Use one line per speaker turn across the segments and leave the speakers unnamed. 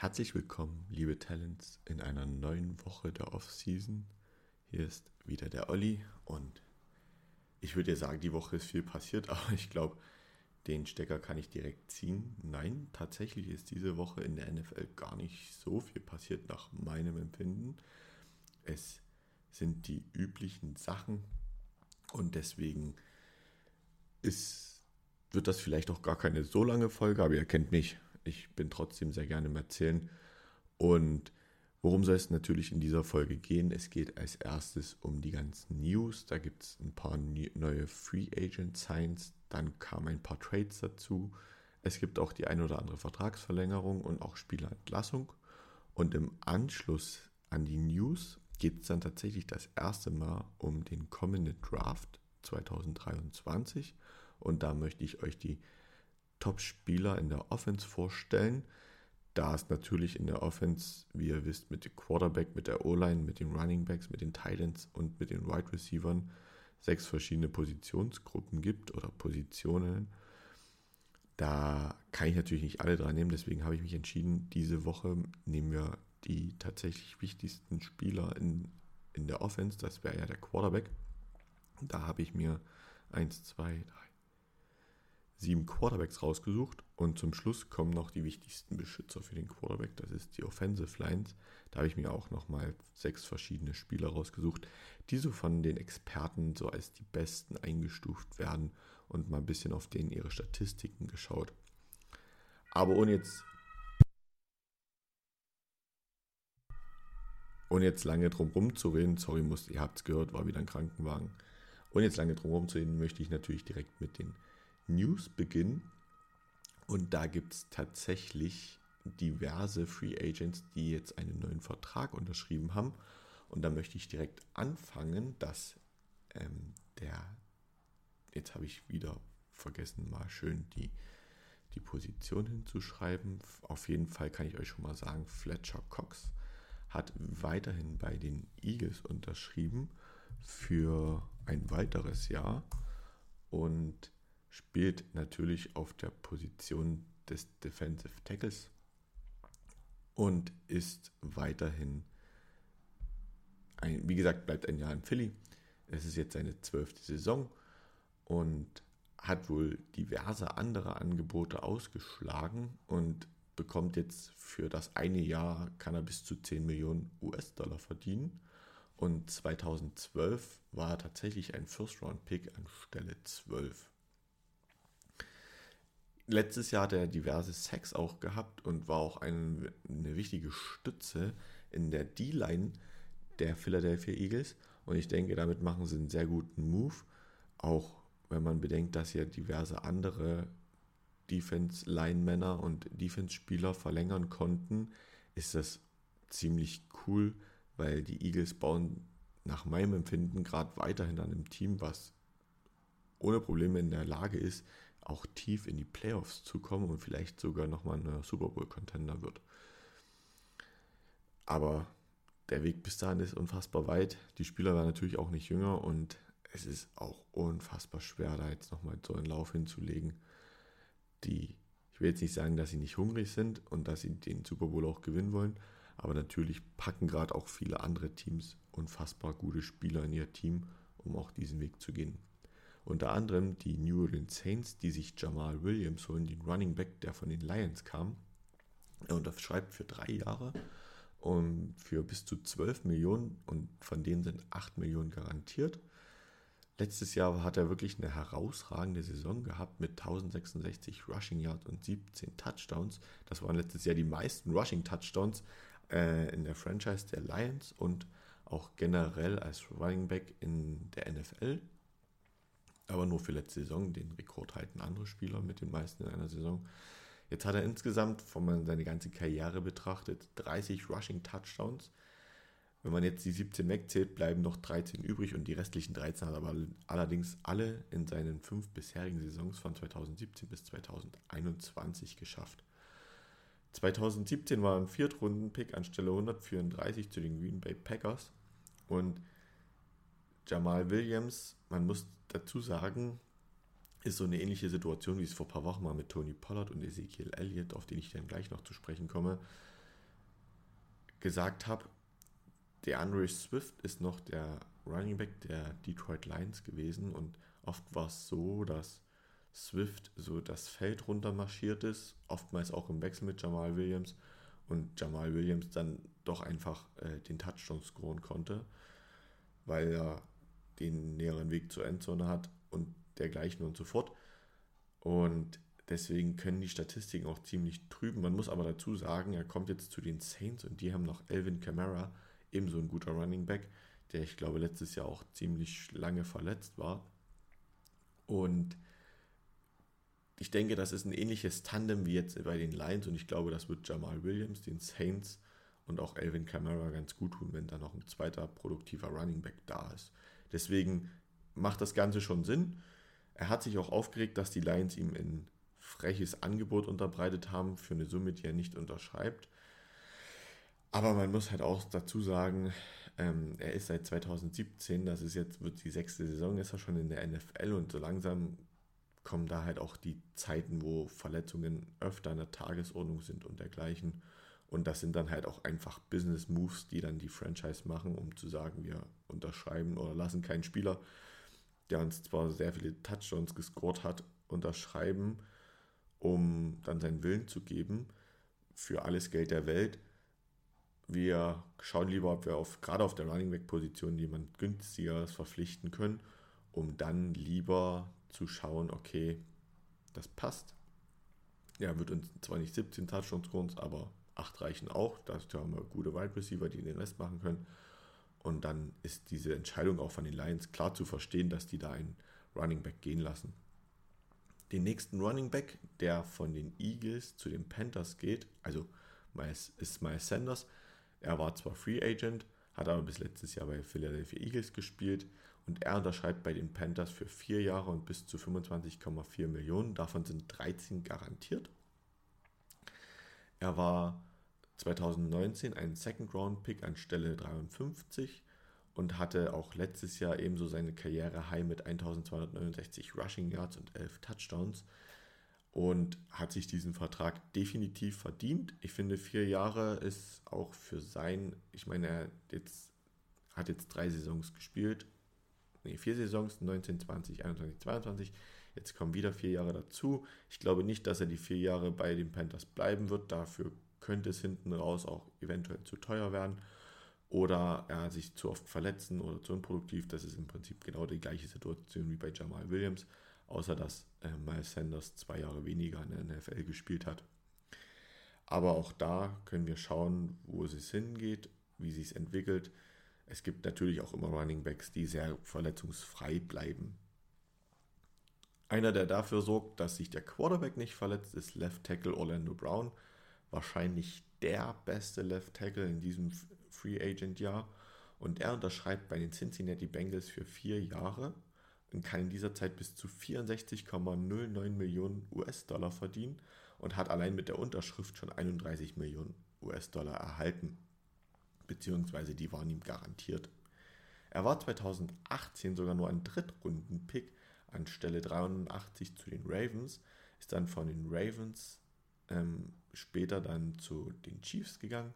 Herzlich willkommen, liebe Talents, in einer neuen Woche der Off-Season. Hier ist wieder der Olli und ich würde ja sagen, die Woche ist viel passiert, aber ich glaube, den Stecker kann ich direkt ziehen. Nein, tatsächlich ist diese Woche in der NFL gar nicht so viel passiert nach meinem Empfinden. Es sind die üblichen Sachen und deswegen ist, wird das vielleicht auch gar keine so lange Folge, aber ihr kennt mich. Ich bin trotzdem sehr gerne im Erzählen. Und worum soll es natürlich in dieser Folge gehen? Es geht als erstes um die ganzen News. Da gibt es ein paar neue Free Agent Signs, dann kamen ein paar Trades dazu. Es gibt auch die ein oder andere Vertragsverlängerung und auch Spielerentlassung. Und im Anschluss an die News geht es dann tatsächlich das erste Mal um den kommenden Draft 2023. Und da möchte ich euch die Top-Spieler in der Offense vorstellen. Da es natürlich in der Offense, wie ihr wisst, mit dem Quarterback, mit der O-Line, mit den Running Backs, mit den Titans und mit den Wide Receivers sechs verschiedene Positionsgruppen gibt oder Positionen. Da kann ich natürlich nicht alle dran nehmen, deswegen habe ich mich entschieden, diese Woche nehmen wir die tatsächlich wichtigsten Spieler in, in der Offense, das wäre ja der Quarterback. Da habe ich mir 1, 2, 3, sieben Quarterbacks rausgesucht und zum Schluss kommen noch die wichtigsten Beschützer für den Quarterback, das ist die Offensive Lines. Da habe ich mir auch nochmal sechs verschiedene Spieler rausgesucht, die so von den Experten so als die besten eingestuft werden und mal ein bisschen auf denen ihre Statistiken geschaut. Aber ohne jetzt ohne jetzt lange drum rumzureden, sorry, ihr habt es gehört, war wieder ein Krankenwagen. Ohne jetzt lange drum rumzureden, möchte ich natürlich direkt mit den News beginnen. Und da gibt es tatsächlich diverse Free Agents, die jetzt einen neuen Vertrag unterschrieben haben. Und da möchte ich direkt anfangen, dass ähm, der, jetzt habe ich wieder vergessen, mal schön die, die Position hinzuschreiben. Auf jeden Fall kann ich euch schon mal sagen, Fletcher Cox hat weiterhin bei den Eagles unterschrieben für ein weiteres Jahr. Und spielt natürlich auf der Position des Defensive Tackles und ist weiterhin ein, wie gesagt, bleibt ein Jahr in Philly. Es ist jetzt seine zwölfte Saison und hat wohl diverse andere Angebote ausgeschlagen und bekommt jetzt für das eine Jahr kann er bis zu 10 Millionen US-Dollar verdienen. Und 2012 war er tatsächlich ein First-Round-Pick an Stelle 12 letztes Jahr hat er diverse Sacks auch gehabt und war auch eine, eine wichtige Stütze in der D-Line der Philadelphia Eagles. Und ich denke, damit machen sie einen sehr guten Move. Auch wenn man bedenkt, dass ja diverse andere Defense-Line-Männer und Defense-Spieler verlängern konnten, ist das ziemlich cool, weil die Eagles bauen nach meinem Empfinden gerade weiterhin an einem Team, was ohne Probleme in der Lage ist, auch tief in die Playoffs zu kommen und vielleicht sogar nochmal ein Super Bowl-Contender wird. Aber der Weg bis dahin ist unfassbar weit. Die Spieler werden natürlich auch nicht jünger und es ist auch unfassbar schwer, da jetzt nochmal so einen Lauf hinzulegen. Die, ich will jetzt nicht sagen, dass sie nicht hungrig sind und dass sie den Super Bowl auch gewinnen wollen, aber natürlich packen gerade auch viele andere Teams unfassbar gute Spieler in ihr Team, um auch diesen Weg zu gehen. Unter anderem die New Orleans Saints, die sich Jamal Williams holen, den Running Back, der von den Lions kam. Er unterschreibt für drei Jahre und für bis zu 12 Millionen und von denen sind 8 Millionen garantiert. Letztes Jahr hat er wirklich eine herausragende Saison gehabt mit 1066 Rushing Yards und 17 Touchdowns. Das waren letztes Jahr die meisten Rushing Touchdowns äh, in der Franchise der Lions und auch generell als Running Back in der NFL aber nur für letzte Saison. Den Rekord halten andere Spieler mit den meisten in einer Saison. Jetzt hat er insgesamt, wenn man seine ganze Karriere betrachtet, 30 Rushing Touchdowns. Wenn man jetzt die 17 wegzählt, bleiben noch 13 übrig und die restlichen 13 hat er aber allerdings alle in seinen fünf bisherigen Saisons von 2017 bis 2021 geschafft. 2017 war ein Viertrunden-Pick anstelle 134 zu den Green Bay Packers und Jamal Williams, man muss dazu sagen, ist so eine ähnliche Situation, wie es vor ein paar Wochen mal mit Tony Pollard und Ezekiel Elliott, auf den ich dann gleich noch zu sprechen komme. gesagt habe, der Andre Swift ist noch der Running Back der Detroit Lions gewesen und oft war es so, dass Swift so das Feld runter marschiert ist, oftmals auch im Wechsel mit Jamal Williams und Jamal Williams dann doch einfach äh, den Touchdown scoren konnte, weil er den näheren Weg zur Endzone hat und dergleichen und so fort. Und deswegen können die Statistiken auch ziemlich trüben. Man muss aber dazu sagen, er kommt jetzt zu den Saints und die haben noch Elvin Kamara, ebenso ein guter Running Back, der ich glaube letztes Jahr auch ziemlich lange verletzt war. Und ich denke, das ist ein ähnliches Tandem wie jetzt bei den Lions und ich glaube, das wird Jamal Williams, den Saints und auch Elvin Kamara ganz gut tun, wenn da noch ein zweiter produktiver Running Back da ist. Deswegen macht das Ganze schon Sinn. Er hat sich auch aufgeregt, dass die Lions ihm ein freches Angebot unterbreitet haben für eine Summe, die er nicht unterschreibt. Aber man muss halt auch dazu sagen, ähm, er ist seit 2017, das ist jetzt, wird die sechste Saison, ist er schon in der NFL und so langsam kommen da halt auch die Zeiten, wo Verletzungen öfter an der Tagesordnung sind und dergleichen. Und das sind dann halt auch einfach Business Moves, die dann die Franchise machen, um zu sagen, wir unterschreiben oder lassen keinen Spieler, der uns zwar sehr viele Touchdowns gescored hat, unterschreiben, um dann seinen Willen zu geben für alles Geld der Welt. Wir schauen lieber, ob wir auf, gerade auf der Running Back Position jemand günstigeres verpflichten können, um dann lieber zu schauen, okay, das passt. Er wird uns zwar nicht 17 Touchdowns aber 8 reichen auch. Da haben wir gute Wide Receiver, die den Rest machen können. Und dann ist diese Entscheidung auch von den Lions klar zu verstehen, dass die da einen Running Back gehen lassen. Den nächsten Running Back, der von den Eagles zu den Panthers geht, also ist Miles Sanders. Er war zwar Free Agent, hat aber bis letztes Jahr bei Philadelphia Eagles gespielt und er unterschreibt bei den Panthers für vier Jahre und bis zu 25,4 Millionen. Davon sind 13 garantiert. Er war 2019 ein Second-Round-Pick an Stelle 53 und hatte auch letztes Jahr ebenso seine Karriere high mit 1269 Rushing Yards und 11 Touchdowns und hat sich diesen Vertrag definitiv verdient. Ich finde, vier Jahre ist auch für sein, ich meine, er jetzt, hat jetzt drei Saisons gespielt, nee, vier Saisons, 19, 20, 21, 22. Jetzt kommen wieder vier Jahre dazu. Ich glaube nicht, dass er die vier Jahre bei den Panthers bleiben wird. Dafür könnte es hinten raus auch eventuell zu teuer werden. Oder er sich zu oft verletzen oder zu unproduktiv. Das ist im Prinzip genau die gleiche Situation wie bei Jamal Williams, außer dass äh, Miles Sanders zwei Jahre weniger in der NFL gespielt hat. Aber auch da können wir schauen, wo es hingeht, wie sich es entwickelt. Es gibt natürlich auch immer Running Backs, die sehr verletzungsfrei bleiben. Einer, der dafür sorgt, dass sich der Quarterback nicht verletzt, ist Left Tackle Orlando Brown. Wahrscheinlich der beste Left Tackle in diesem Free Agent Jahr. Und er unterschreibt bei den Cincinnati Bengals für vier Jahre und kann in dieser Zeit bis zu 64,09 Millionen US-Dollar verdienen und hat allein mit der Unterschrift schon 31 Millionen US-Dollar erhalten beziehungsweise die waren ihm garantiert. Er war 2018 sogar nur ein Drittrunden-Pick an Stelle 83 zu den Ravens, ist dann von den Ravens ähm, später dann zu den Chiefs gegangen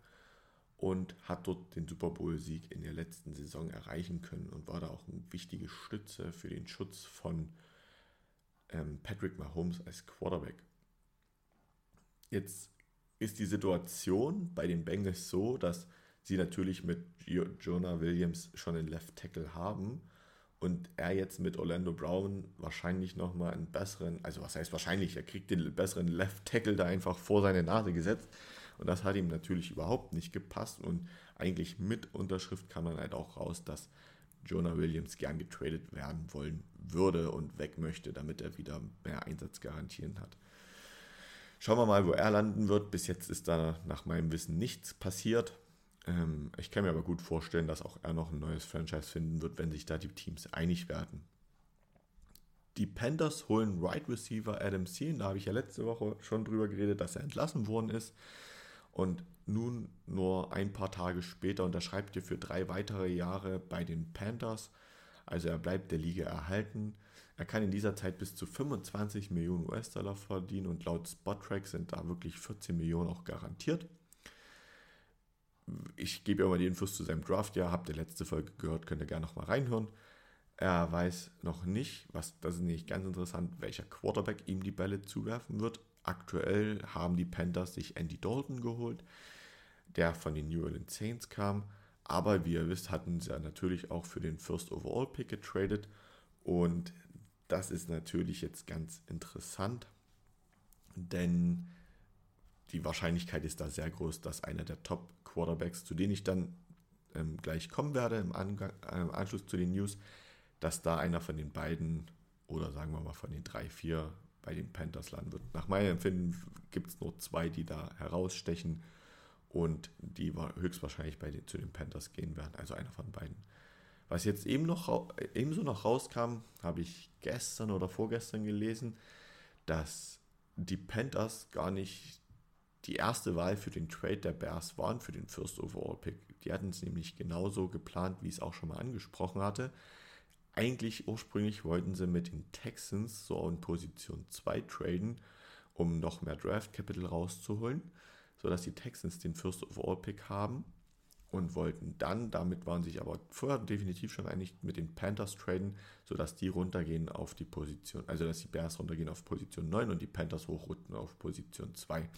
und hat dort den Super Bowl-Sieg in der letzten Saison erreichen können und war da auch eine wichtige Stütze für den Schutz von ähm, Patrick Mahomes als Quarterback. Jetzt ist die Situation bei den Bengals so, dass sie natürlich mit Jonah Williams schon einen Left Tackle haben und er jetzt mit Orlando Brown wahrscheinlich nochmal einen besseren, also was heißt wahrscheinlich, er kriegt den besseren Left Tackle da einfach vor seine Nase gesetzt und das hat ihm natürlich überhaupt nicht gepasst und eigentlich mit Unterschrift kann man halt auch raus, dass Jonah Williams gern getradet werden wollen würde und weg möchte, damit er wieder mehr Einsatzgarantien hat. Schauen wir mal, wo er landen wird. Bis jetzt ist da nach meinem Wissen nichts passiert. Ähm, ich kann mir aber gut vorstellen, dass auch er noch ein neues Franchise finden wird, wenn sich da die Teams einig werden. Die Panthers holen Right Receiver Adam Thielen. Da habe ich ja letzte Woche schon drüber geredet, dass er entlassen worden ist. Und nun nur ein paar Tage später unterschreibt er für drei weitere Jahre bei den Panthers. Also er bleibt der Liga erhalten. Er kann in dieser Zeit bis zu 25 Millionen US-Dollar verdienen und laut Spottrack sind da wirklich 14 Millionen auch garantiert. Ich gebe ja mal die Infos zu seinem Draft. Ja, habt ihr letzte Folge gehört, könnt ihr gerne nochmal reinhören. Er weiß noch nicht, was das ist nicht ganz interessant, welcher Quarterback ihm die Bälle zuwerfen wird. Aktuell haben die Panthers sich Andy Dalton geholt, der von den New Orleans Saints kam. Aber wie ihr wisst, hatten sie ja natürlich auch für den First Overall Pick getradet. Und das ist natürlich jetzt ganz interessant, denn die Wahrscheinlichkeit ist da sehr groß, dass einer der Top Quarterbacks, zu denen ich dann ähm, gleich kommen werde im, Angang, äh, im Anschluss zu den News, dass da einer von den beiden oder sagen wir mal von den drei, vier bei den Panthers landen wird. Nach meinem Empfinden gibt es nur zwei, die da herausstechen und die höchstwahrscheinlich bei den, zu den Panthers gehen werden, also einer von beiden. Was jetzt eben noch, ebenso noch rauskam, habe ich gestern oder vorgestern gelesen, dass die Panthers gar nicht die erste Wahl für den Trade der Bears waren, für den First Overall Pick. Die hatten es nämlich genauso geplant, wie ich es auch schon mal angesprochen hatte. Eigentlich ursprünglich wollten sie mit den Texans so in Position 2 traden, um noch mehr Draft Capital rauszuholen, sodass die Texans den First Overall Pick haben und wollten dann, damit waren sich aber vorher definitiv schon einig, mit den Panthers traden, sodass die runtergehen auf die Position, also dass die Bears runtergehen auf Position 9 und die Panthers hochrücken auf Position 2.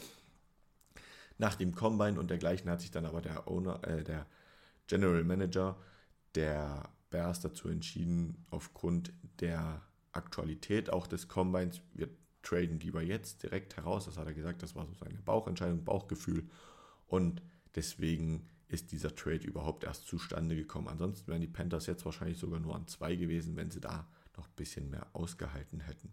Nach dem Combine und dergleichen hat sich dann aber der Owner, äh, der General Manager der Bears dazu entschieden, aufgrund der Aktualität auch des Combines, wir traden lieber jetzt direkt heraus. Das hat er gesagt, das war so seine Bauchentscheidung, Bauchgefühl. Und deswegen ist dieser Trade überhaupt erst zustande gekommen. Ansonsten wären die Panthers jetzt wahrscheinlich sogar nur an zwei gewesen, wenn sie da noch ein bisschen mehr ausgehalten hätten.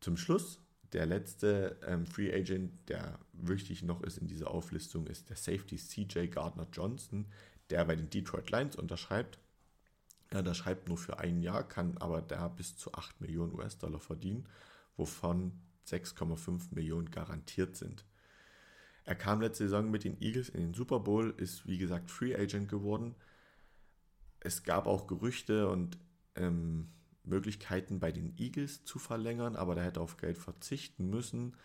Zum Schluss, der letzte ähm, Free Agent, der wichtig noch ist in dieser Auflistung, ist der Safety CJ Gardner Johnson, der bei den Detroit Lions unterschreibt. Er unterschreibt nur für ein Jahr, kann aber da bis zu 8 Millionen US-Dollar verdienen, wovon 6,5 Millionen garantiert sind. Er kam letzte Saison mit den Eagles in den Super Bowl, ist wie gesagt Free Agent geworden. Es gab auch Gerüchte und ähm, Möglichkeiten bei den Eagles zu verlängern, aber der hätte auf Geld verzichten müssen.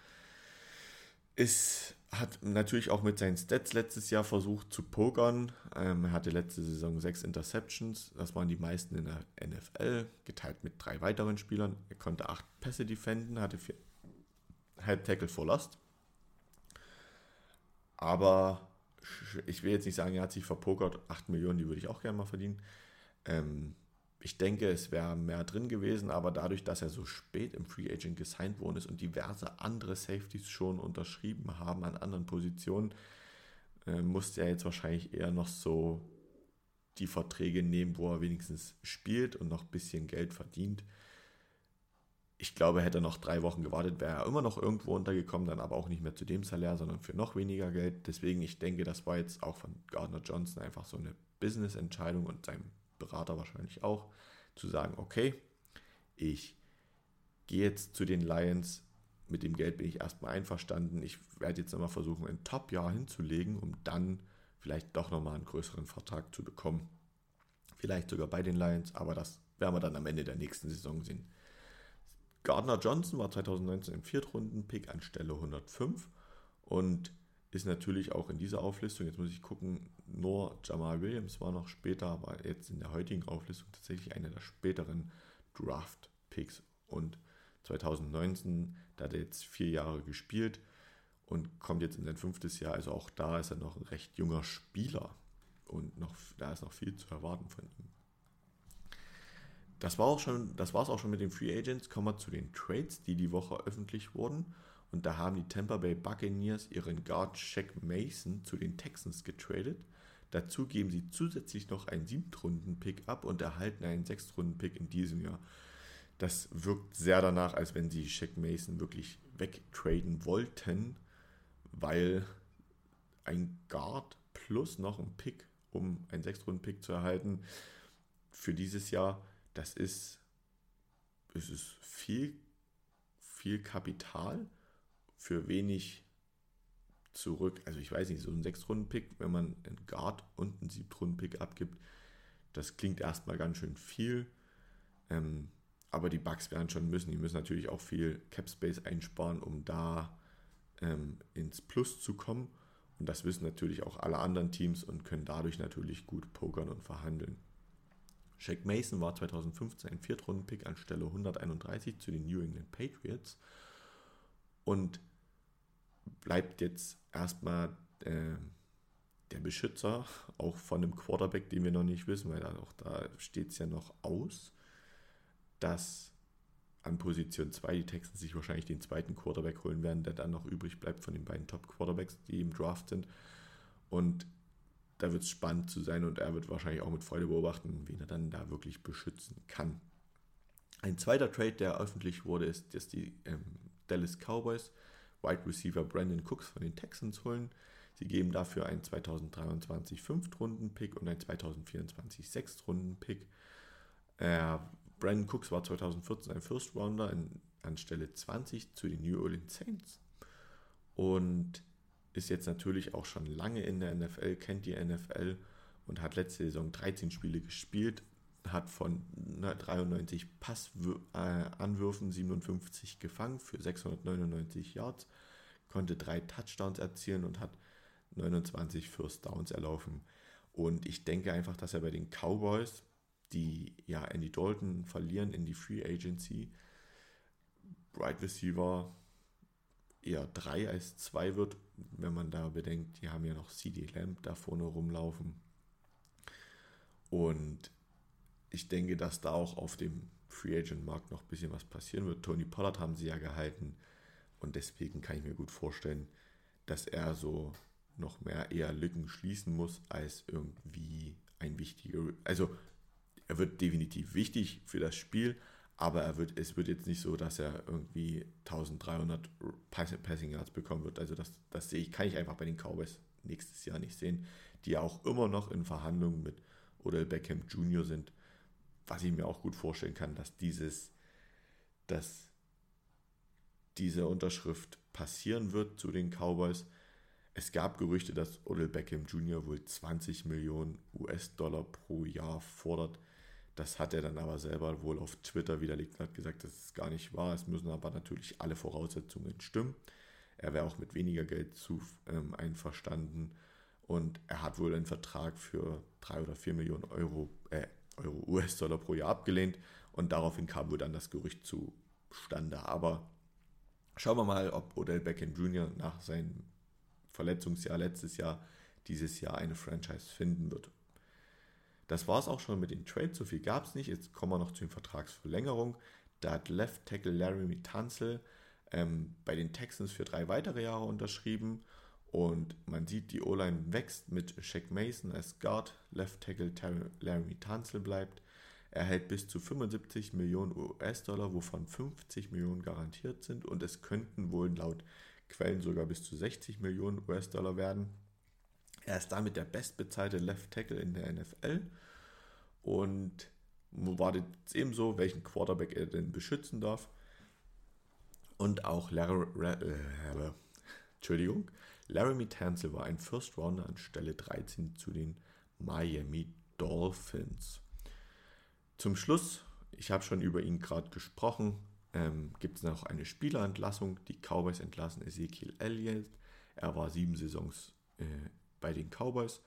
Ist, hat natürlich auch mit seinen Stats letztes Jahr versucht zu pokern. Ähm, er hatte letzte Saison sechs Interceptions, das waren die meisten in der NFL, geteilt mit drei weiteren Spielern. Er konnte acht Pässe defenden, hatte vier Head Tackle for Lost. Aber ich will jetzt nicht sagen, er hat sich verpokert. 8 Millionen, die würde ich auch gerne mal verdienen. Ähm, ich denke, es wäre mehr drin gewesen, aber dadurch, dass er so spät im Free Agent gesigned worden ist und diverse andere Safeties schon unterschrieben haben an anderen Positionen, äh, musste er jetzt wahrscheinlich eher noch so die Verträge nehmen, wo er wenigstens spielt und noch ein bisschen Geld verdient ich glaube, hätte er noch drei Wochen gewartet, wäre er immer noch irgendwo untergekommen, dann aber auch nicht mehr zu dem Salär, sondern für noch weniger Geld. Deswegen, ich denke, das war jetzt auch von Gardner Johnson einfach so eine Business-Entscheidung und seinem Berater wahrscheinlich auch, zu sagen, okay, ich gehe jetzt zu den Lions, mit dem Geld bin ich erstmal einverstanden. Ich werde jetzt nochmal versuchen, ein Top-Jahr hinzulegen, um dann vielleicht doch nochmal einen größeren Vertrag zu bekommen. Vielleicht sogar bei den Lions, aber das werden wir dann am Ende der nächsten Saison sehen. Gardner Johnson war 2019 im Viertrunden-Pick an Stelle 105 und ist natürlich auch in dieser Auflistung, jetzt muss ich gucken, nur Jamal Williams war noch später, aber jetzt in der heutigen Auflistung tatsächlich einer der späteren Draft-Picks. Und 2019, da hat er jetzt vier Jahre gespielt und kommt jetzt in sein fünftes Jahr, also auch da ist er noch ein recht junger Spieler und noch, da ist noch viel zu erwarten von ihm. Das war das war es auch schon mit den Free Agents. Kommen wir zu den Trades, die die Woche öffentlich wurden. Und da haben die Tampa Bay Buccaneers ihren Guard Shaq Mason zu den Texans getradet. Dazu geben sie zusätzlich noch einen Siebtrunden-Pick ab und erhalten einen Sechstrunden-Pick in diesem Jahr. Das wirkt sehr danach, als wenn sie Shaq Mason wirklich wegtraden wollten, weil ein Guard plus noch ein Pick, um einen Sechstrunden-Pick zu erhalten, für dieses Jahr das ist, es ist viel, viel Kapital für wenig zurück. Also ich weiß nicht, so ein Sechs-Runden-Pick, wenn man einen Guard und einen Siebtrunden-Pick abgibt, das klingt erstmal ganz schön viel. Ähm, aber die Bugs werden schon müssen. Die müssen natürlich auch viel Cap Space einsparen, um da ähm, ins Plus zu kommen. Und das wissen natürlich auch alle anderen Teams und können dadurch natürlich gut pokern und verhandeln. Shaq Mason war 2015 ein Viertrunden-Pick an Stelle 131 zu den New England Patriots und bleibt jetzt erstmal äh, der Beschützer, auch von einem Quarterback, den wir noch nicht wissen, weil auch da steht es ja noch aus, dass an Position 2 die Texans sich wahrscheinlich den zweiten Quarterback holen werden, der dann noch übrig bleibt von den beiden Top-Quarterbacks, die im Draft sind. Und da wird es spannend zu sein und er wird wahrscheinlich auch mit Freude beobachten, wen er dann da wirklich beschützen kann. Ein zweiter Trade, der öffentlich wurde, ist, dass die ähm, Dallas Cowboys Wide Receiver Brandon Cooks von den Texans holen. Sie geben dafür einen 2023 5-Runden-Pick und einen 2024 6-Runden-Pick. Äh, Brandon Cooks war 2014 ein First Rounder in, an Stelle 20 zu den New Orleans Saints und ist jetzt natürlich auch schon lange in der NFL, kennt die NFL und hat letzte Saison 13 Spiele gespielt, hat von 93 Passanwürfen 57 gefangen für 699 Yards, konnte drei Touchdowns erzielen und hat 29 First Downs erlaufen. Und ich denke einfach, dass er bei den Cowboys die ja Andy Dalton verlieren in die Free Agency. Right Receiver eher 3 als 2 wird, wenn man da bedenkt, die haben ja noch CD Lamb da vorne rumlaufen. Und ich denke, dass da auch auf dem Free Agent Markt noch ein bisschen was passieren wird. Tony Pollard haben sie ja gehalten und deswegen kann ich mir gut vorstellen, dass er so noch mehr eher Lücken schließen muss als irgendwie ein wichtiger, also er wird definitiv wichtig für das Spiel, aber er wird, es wird jetzt nicht so, dass er irgendwie 1300 Passing Yards bekommen wird. Also das, das sehe ich, kann ich einfach bei den Cowboys nächstes Jahr nicht sehen, die ja auch immer noch in Verhandlungen mit Odell Beckham Jr. sind, was ich mir auch gut vorstellen kann, dass dieses, dass diese Unterschrift passieren wird zu den Cowboys. Es gab Gerüchte, dass Odell Beckham Jr. wohl 20 Millionen US-Dollar pro Jahr fordert. Das hat er dann aber selber wohl auf Twitter widerlegt und hat gesagt, das ist gar nicht wahr. Es müssen aber natürlich alle Voraussetzungen stimmen. Er wäre auch mit weniger Geld zu ähm, einverstanden und er hat wohl einen Vertrag für 3 oder 4 Millionen Euro, äh, Euro US-Dollar pro Jahr abgelehnt und daraufhin kam wohl dann das Gerücht zustande. Aber schauen wir mal, ob Odell Beckham Jr. nach seinem Verletzungsjahr letztes Jahr dieses Jahr eine Franchise finden wird. Das war es auch schon mit den Trades. So viel gab es nicht. Jetzt kommen wir noch zu den Vertragsverlängerungen. Da hat Left Tackle Laramie Tunzel ähm, bei den Texans für drei weitere Jahre unterschrieben. Und man sieht, die O-Line wächst mit Shaq Mason als Guard. Left Tackle Laramie Tunzel bleibt. Er hält bis zu 75 Millionen US-Dollar, wovon 50 Millionen garantiert sind. Und es könnten wohl laut Quellen sogar bis zu 60 Millionen US-Dollar werden. Er ist damit der bestbezahlte Left Tackle in der NFL und wartet ebenso, welchen Quarterback er denn beschützen darf. Und auch Larry, äh, Entschuldigung, Laramie Tansel war ein First Rounder an Stelle 13 zu den Miami Dolphins. Zum Schluss, ich habe schon über ihn gerade gesprochen, ähm, gibt es noch eine Spielerentlassung. Die Cowboys entlassen Ezekiel Elliott. Er war sieben Saisons äh, bei den Cowboys,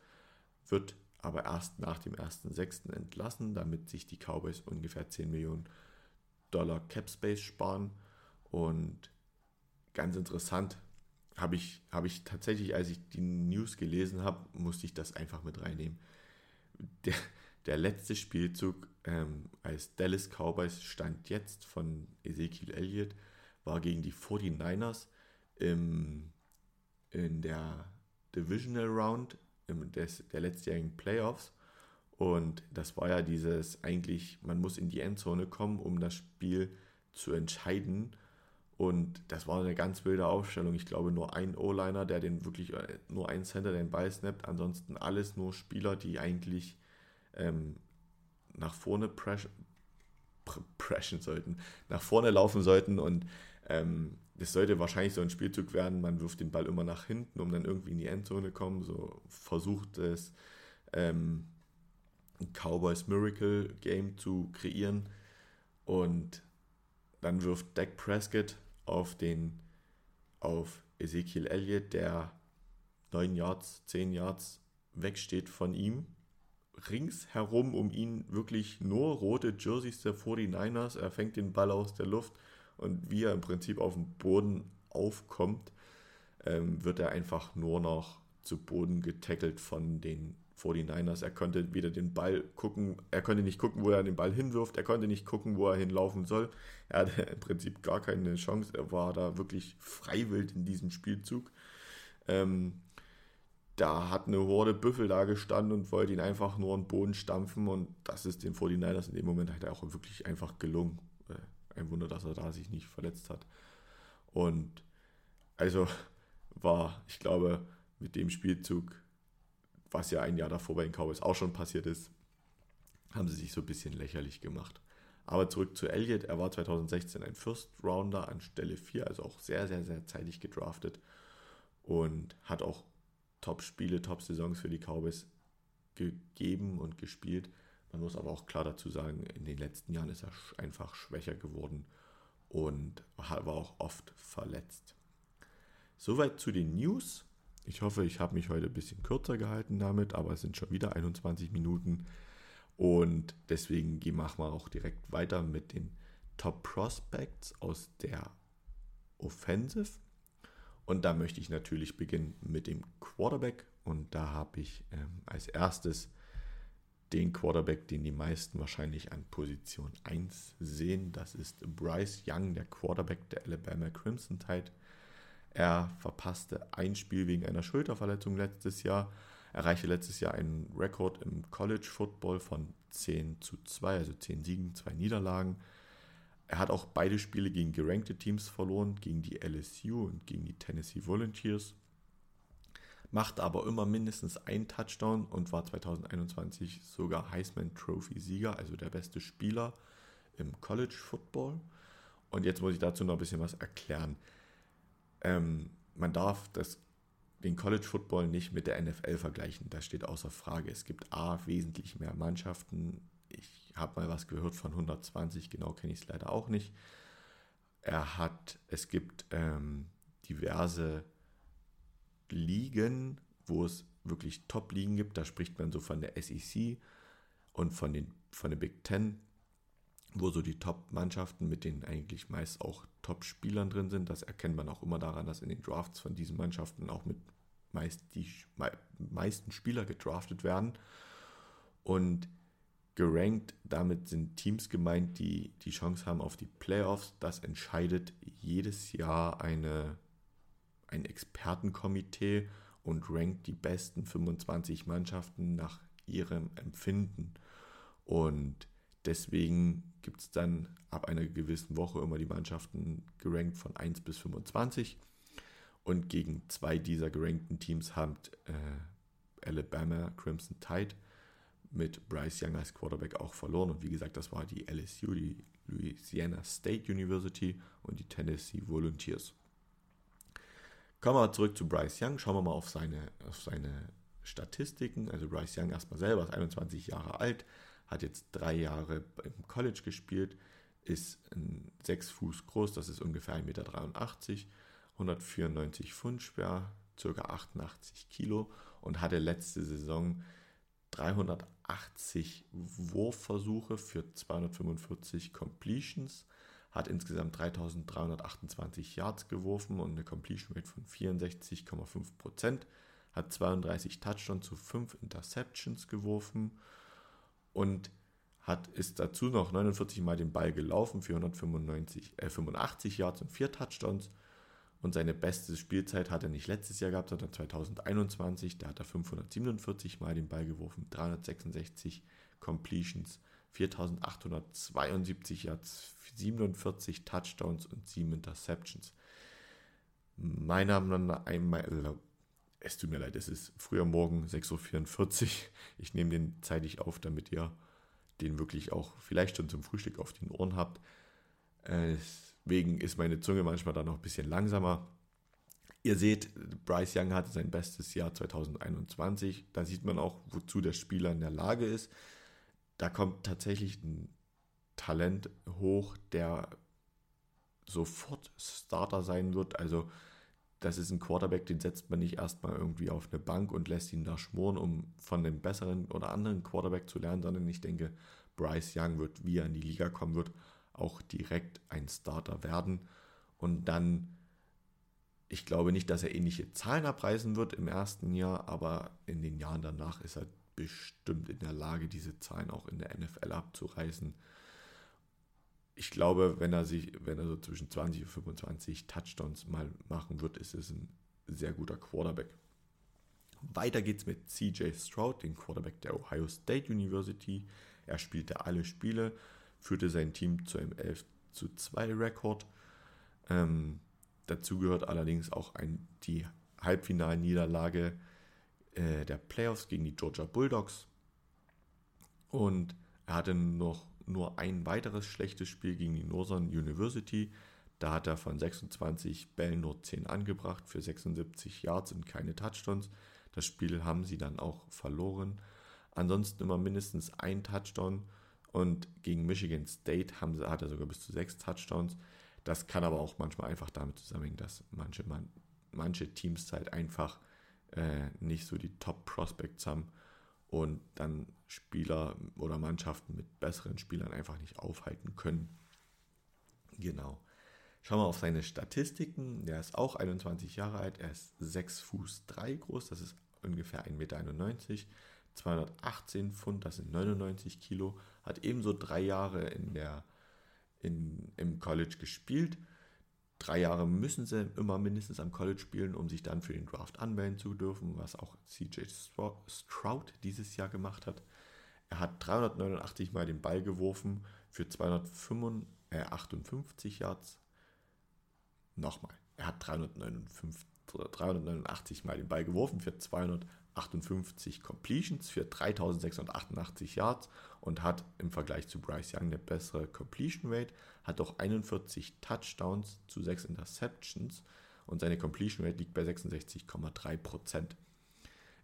wird aber erst nach dem 1.6. entlassen, damit sich die Cowboys ungefähr 10 Millionen Dollar Cap Space sparen. Und ganz interessant, habe ich, hab ich tatsächlich, als ich die News gelesen habe, musste ich das einfach mit reinnehmen. Der, der letzte Spielzug ähm, als Dallas Cowboys stand jetzt von Ezekiel Elliott, war gegen die 49ers im, in der Divisional Round des, der letztjährigen Playoffs. Und das war ja dieses eigentlich, man muss in die Endzone kommen, um das Spiel zu entscheiden. Und das war eine ganz wilde Aufstellung. Ich glaube, nur ein O-Liner, der den wirklich, äh, nur ein Center, den Ball snappt. Ansonsten alles nur Spieler, die eigentlich ähm, nach vorne preschen, preschen sollten, nach vorne laufen sollten. Und ähm, das sollte wahrscheinlich so ein Spielzug werden, man wirft den Ball immer nach hinten, um dann irgendwie in die Endzone zu kommen. So versucht es ähm, ein Cowboys Miracle Game zu kreieren. Und dann wirft Dak Prescott auf den auf Ezekiel Elliott, der 9 Yards, 10 Yards wegsteht von ihm. Ringsherum um ihn wirklich nur rote Jerseys der 49ers. Er fängt den Ball aus der Luft und wie er im Prinzip auf dem Boden aufkommt, ähm, wird er einfach nur noch zu Boden getackelt von den 49ers. Er konnte weder den Ball gucken, er konnte nicht gucken, wo er den Ball hinwirft, er konnte nicht gucken, wo er hinlaufen soll. Er hatte im Prinzip gar keine Chance. Er war da wirklich freiwillig in diesem Spielzug. Ähm, da hat eine Horde Büffel da gestanden und wollte ihn einfach nur in Boden stampfen und das ist den 49ers in dem Moment halt auch wirklich einfach gelungen. Äh, ein Wunder, dass er da sich nicht verletzt hat. Und also war, ich glaube, mit dem Spielzug was ja ein Jahr davor bei den Cowboys auch schon passiert ist, haben sie sich so ein bisschen lächerlich gemacht. Aber zurück zu Elliott, er war 2016 ein First Rounder an Stelle 4, also auch sehr, sehr, sehr zeitig gedraftet und hat auch Top-Spiele, Top-Saisons für die Cowboys gegeben und gespielt. Man muss aber auch klar dazu sagen, in den letzten Jahren ist er einfach schwächer geworden und war auch oft verletzt. Soweit zu den News. Ich hoffe, ich habe mich heute ein bisschen kürzer gehalten damit, aber es sind schon wieder 21 Minuten. Und deswegen machen wir auch direkt weiter mit den Top Prospects aus der Offensive. Und da möchte ich natürlich beginnen mit dem Quarterback. Und da habe ich ähm, als erstes den Quarterback, den die meisten wahrscheinlich an Position 1 sehen. Das ist Bryce Young, der Quarterback der Alabama Crimson Tide. Er verpasste ein Spiel wegen einer Schulterverletzung letztes Jahr, erreichte letztes Jahr einen Rekord im College Football von 10 zu 2, also 10 Siegen, 2 Niederlagen. Er hat auch beide Spiele gegen gerankte Teams verloren, gegen die LSU und gegen die Tennessee Volunteers. Machte aber immer mindestens einen Touchdown und war 2021 sogar Heisman Trophy Sieger, also der beste Spieler im College Football. Und jetzt muss ich dazu noch ein bisschen was erklären. Ähm, man darf das, den College Football nicht mit der NFL vergleichen. Das steht außer Frage. Es gibt A, wesentlich mehr Mannschaften. Ich habe mal was gehört von 120, genau kenne ich es leider auch nicht. Er hat, es gibt ähm, diverse Ligen, wo es wirklich Top-Ligen gibt. Da spricht man so von der SEC und von den, von den Big Ten wo so die Top-Mannschaften mit denen eigentlich meist auch Top-Spielern drin sind. Das erkennt man auch immer daran, dass in den Drafts von diesen Mannschaften auch mit meist die meisten Spieler gedraftet werden. Und gerankt, damit sind Teams gemeint, die die Chance haben auf die Playoffs. Das entscheidet jedes Jahr eine, ein Expertenkomitee und rankt die besten 25 Mannschaften nach ihrem Empfinden. Und Deswegen gibt es dann ab einer gewissen Woche immer die Mannschaften gerankt von 1 bis 25. Und gegen zwei dieser gerankten Teams hat äh, Alabama Crimson Tide mit Bryce Young als Quarterback auch verloren. Und wie gesagt, das war die LSU, die Louisiana State University und die Tennessee Volunteers. Kommen wir zurück zu Bryce Young. Schauen wir mal auf seine, auf seine Statistiken. Also Bryce Young erstmal selber ist 21 Jahre alt, hat jetzt drei Jahre im College gespielt, ist 6 Fuß groß, das ist ungefähr 1,83 Meter, 194 Pfund schwer, ca. 88 Kilo und hatte letzte Saison 380 Wurfversuche für 245 Completions, hat insgesamt 3328 Yards geworfen und eine Completion Rate von 64,5%, hat 32 Touchdowns zu 5 Interceptions geworfen und hat, ist dazu noch 49 Mal den Ball gelaufen für 185 äh, 85 Yards und 4 Touchdowns. Und seine beste Spielzeit hat er nicht letztes Jahr gehabt, sondern 2021. Da hat er 547 Mal den Ball geworfen, 366 Completions, 4872 Yards, 47 Touchdowns und 7 Interceptions. Meiner Meinung nach es tut mir leid, es ist früher Morgen 6.44 Uhr. Ich nehme den zeitig auf, damit ihr den wirklich auch vielleicht schon zum Frühstück auf den Ohren habt. Deswegen ist meine Zunge manchmal dann noch ein bisschen langsamer. Ihr seht, Bryce Young hatte sein bestes Jahr 2021. Da sieht man auch, wozu der Spieler in der Lage ist. Da kommt tatsächlich ein Talent hoch, der sofort Starter sein wird. Also das ist ein Quarterback, den setzt man nicht erstmal irgendwie auf eine Bank und lässt ihn da schmoren, um von einem besseren oder anderen Quarterback zu lernen, sondern ich denke, Bryce Young wird, wie er in die Liga kommen wird, auch direkt ein Starter werden. Und dann, ich glaube nicht, dass er ähnliche Zahlen abreißen wird im ersten Jahr, aber in den Jahren danach ist er bestimmt in der Lage, diese Zahlen auch in der NFL abzureißen ich glaube, wenn er sich, wenn er so zwischen 20 und 25 Touchdowns mal machen wird, ist es ein sehr guter Quarterback. Weiter geht's mit CJ Stroud, dem Quarterback der Ohio State University. Er spielte alle Spiele, führte sein Team zu einem 11 zu 2 Rekord. Ähm, dazu gehört allerdings auch ein, die Halbfinalniederlage äh, der Playoffs gegen die Georgia Bulldogs. Und er hatte noch nur ein weiteres schlechtes Spiel gegen die Northern University. Da hat er von 26 Bällen nur 10 angebracht für 76 Yards und keine Touchdowns. Das Spiel haben sie dann auch verloren. Ansonsten immer mindestens ein Touchdown und gegen Michigan State haben sie, hat er sogar bis zu sechs Touchdowns. Das kann aber auch manchmal einfach damit zusammenhängen, dass manche, man, manche Teams halt einfach äh, nicht so die Top-Prospects haben und dann Spieler oder Mannschaften mit besseren Spielern einfach nicht aufhalten können. Genau. Schauen wir auf seine Statistiken. Der ist auch 21 Jahre alt. Er ist 6 Fuß 3 groß. Das ist ungefähr 1,91 Meter. 218 Pfund, das sind 99 Kilo. Hat ebenso drei Jahre in der, in, im College gespielt drei Jahre müssen sie immer mindestens am College spielen, um sich dann für den Draft anmelden zu dürfen, was auch CJ Stroud dieses Jahr gemacht hat. Er hat 389 Mal den Ball geworfen für 258 Yards. Nochmal, er hat 359, 389 Mal den Ball geworfen für 258 Completions für 3688 Yards und hat im Vergleich zu Bryce Young eine bessere Completion Rate, hat auch 41 Touchdowns zu 6 Interceptions und seine Completion Rate liegt bei 66,3%.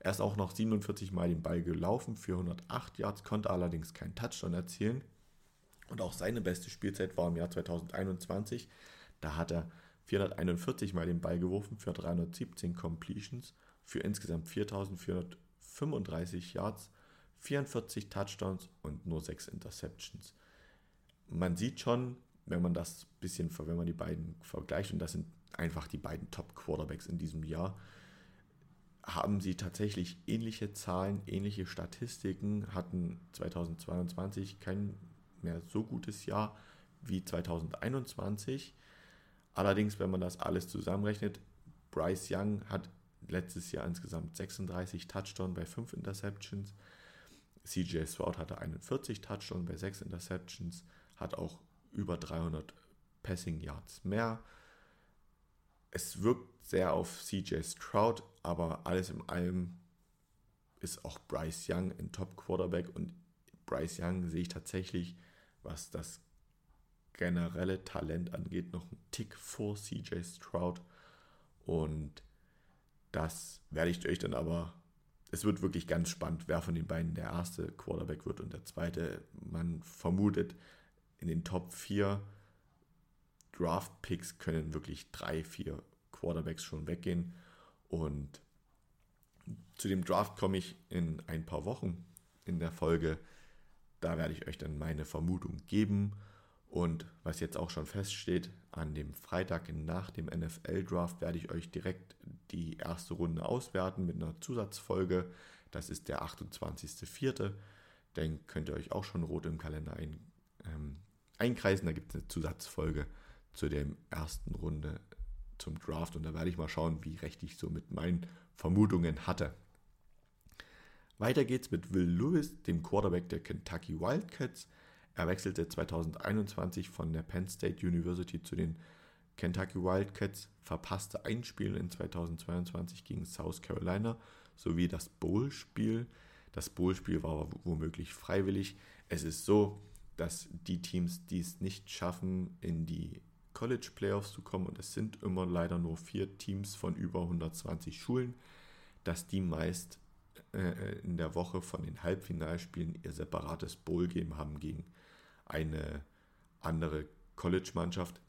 Er ist auch noch 47 Mal den Ball gelaufen für 108 Yards, konnte allerdings keinen Touchdown erzielen. Und auch seine beste Spielzeit war im Jahr 2021. Da hat er 441 Mal den Ball geworfen für 317 Completions, für insgesamt 4435 Yards 44 Touchdowns und nur 6 Interceptions. Man sieht schon, wenn man das bisschen, wenn man die beiden vergleicht, und das sind einfach die beiden Top-Quarterbacks in diesem Jahr, haben sie tatsächlich ähnliche Zahlen, ähnliche Statistiken, hatten 2022 kein mehr so gutes Jahr wie 2021. Allerdings, wenn man das alles zusammenrechnet, Bryce Young hat letztes Jahr insgesamt 36 Touchdowns bei 5 Interceptions. CJ Stroud hatte 41 Touchdowns bei 6 Interceptions, hat auch über 300 Passing Yards mehr. Es wirkt sehr auf CJ Stroud, aber alles in allem ist auch Bryce Young ein Top-Quarterback und Bryce Young sehe ich tatsächlich, was das generelle Talent angeht, noch einen Tick vor CJ Stroud und das werde ich euch dann aber es wird wirklich ganz spannend, wer von den beiden der erste Quarterback wird und der zweite. Man vermutet, in den Top 4 Draft-Picks können wirklich drei, vier Quarterbacks schon weggehen. Und zu dem Draft komme ich in ein paar Wochen in der Folge. Da werde ich euch dann meine Vermutung geben. Und was jetzt auch schon feststeht, an dem Freitag nach dem NFL-Draft werde ich euch direkt die erste Runde auswerten mit einer Zusatzfolge. Das ist der 28.04. Den könnt ihr euch auch schon rot im Kalender ein, ähm, einkreisen. Da gibt es eine Zusatzfolge zu der ersten Runde zum Draft. Und da werde ich mal schauen, wie recht ich so mit meinen Vermutungen hatte. Weiter geht's mit Will Lewis, dem Quarterback der Kentucky Wildcats. Er wechselte 2021 von der Penn State University zu den Kentucky Wildcats, verpasste ein Spiel in 2022 gegen South Carolina sowie das Bowl-Spiel. Das Bowl-Spiel war womöglich freiwillig. Es ist so, dass die Teams, die es nicht schaffen, in die College Playoffs zu kommen, und es sind immer leider nur vier Teams von über 120 Schulen, dass die meist äh, in der Woche von den Halbfinalspielen ihr separates Bowl-Game haben gegen eine andere College-Mannschaft.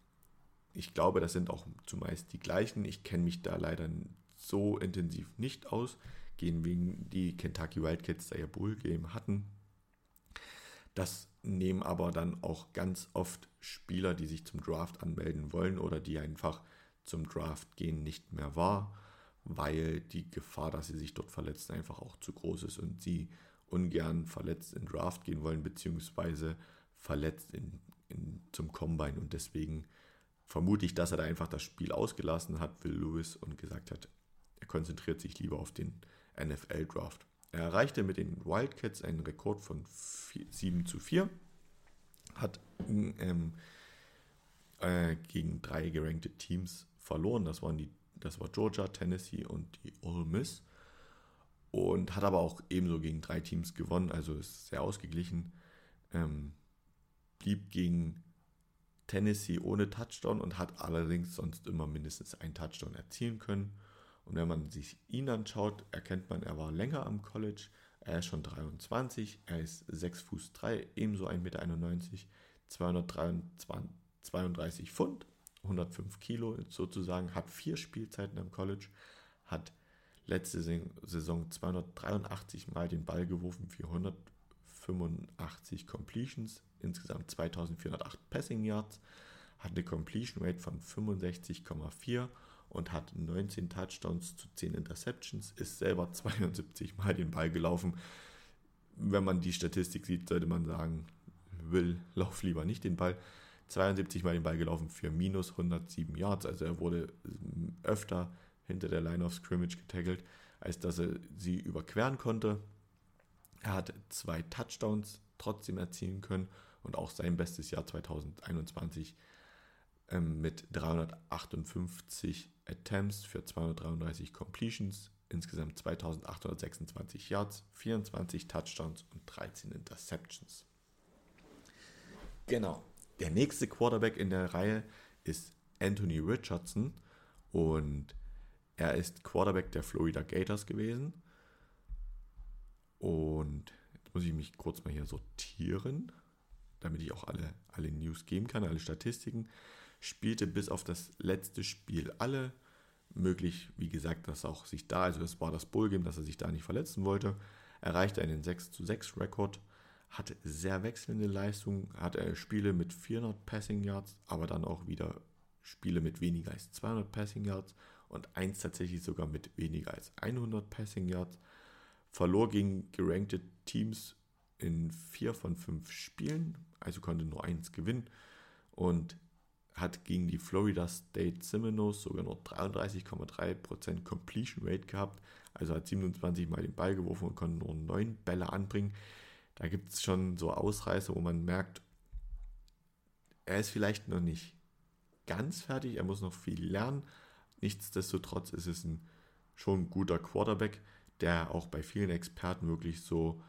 ich glaube, das sind auch zumeist die gleichen. Ich kenne mich da leider so intensiv nicht aus, gehen wegen die Kentucky Wildcats da ihr Bull Game hatten. Das nehmen aber dann auch ganz oft Spieler, die sich zum Draft anmelden wollen oder die einfach zum Draft gehen, nicht mehr wahr, weil die Gefahr, dass sie sich dort verletzen, einfach auch zu groß ist und sie ungern verletzt in Draft gehen wollen, beziehungsweise verletzt in, in, zum Combine. Und deswegen vermute ich, dass er da einfach das Spiel ausgelassen hat, Will Lewis, und gesagt hat, er konzentriert sich lieber auf den NFL-Draft. Er erreichte mit den Wildcats einen Rekord von 4, 7 zu 4, hat ähm, äh, gegen drei gerankte Teams verloren. Das waren die, das war Georgia, Tennessee und die Ole Miss. Und hat aber auch ebenso gegen drei Teams gewonnen, also ist sehr ausgeglichen. Ähm, blieb gegen Tennessee ohne Touchdown und hat allerdings sonst immer mindestens einen Touchdown erzielen können. Und wenn man sich ihn anschaut, erkennt man, er war länger am College. Er ist schon 23, er ist 6 Fuß 3, ebenso 1,91 Meter, 232 Pfund, 105 Kilo sozusagen, hat vier Spielzeiten am College, hat letzte Saison 283 Mal den Ball geworfen für 185 Completions, insgesamt 2408 Passing Yards, hat eine Completion Rate von 65,4 und hat 19 Touchdowns zu 10 Interceptions, ist selber 72 Mal den Ball gelaufen. Wenn man die Statistik sieht, sollte man sagen, will, lauf lieber nicht den Ball. 72 Mal den Ball gelaufen für minus 107 Yards. Also er wurde öfter hinter der Line of Scrimmage getaggelt, als dass er sie überqueren konnte. Er hat zwei Touchdowns trotzdem erzielen können und auch sein bestes Jahr 2021 ähm, mit 358 Attempts für 233 Completions, insgesamt 2826 Yards, 24 Touchdowns und 13 Interceptions. Genau. Der nächste Quarterback in der Reihe ist Anthony Richardson und er ist Quarterback der Florida Gators gewesen. Und jetzt muss ich mich kurz mal hier sortieren, damit ich auch alle, alle News geben kann, alle Statistiken spielte bis auf das letzte Spiel alle. Möglich, wie gesagt, dass auch sich da, also das war das Bullgame, dass er sich da nicht verletzen wollte, erreichte einen 6 zu 6 Rekord, hatte sehr wechselnde Leistungen, hatte Spiele mit 400 Passing Yards, aber dann auch wieder Spiele mit weniger als 200 Passing Yards und eins tatsächlich sogar mit weniger als 100 Passing Yards. Verlor gegen gerankte Teams in vier von fünf Spielen, also konnte nur eins gewinnen. Und hat gegen die Florida State Seminoles sogar noch 33,3% Completion Rate gehabt. Also hat 27 Mal den Ball geworfen und konnte nur 9 Bälle anbringen. Da gibt es schon so Ausreißer, wo man merkt, er ist vielleicht noch nicht ganz fertig, er muss noch viel lernen. Nichtsdestotrotz ist es ein schon guter Quarterback, der auch bei vielen Experten wirklich so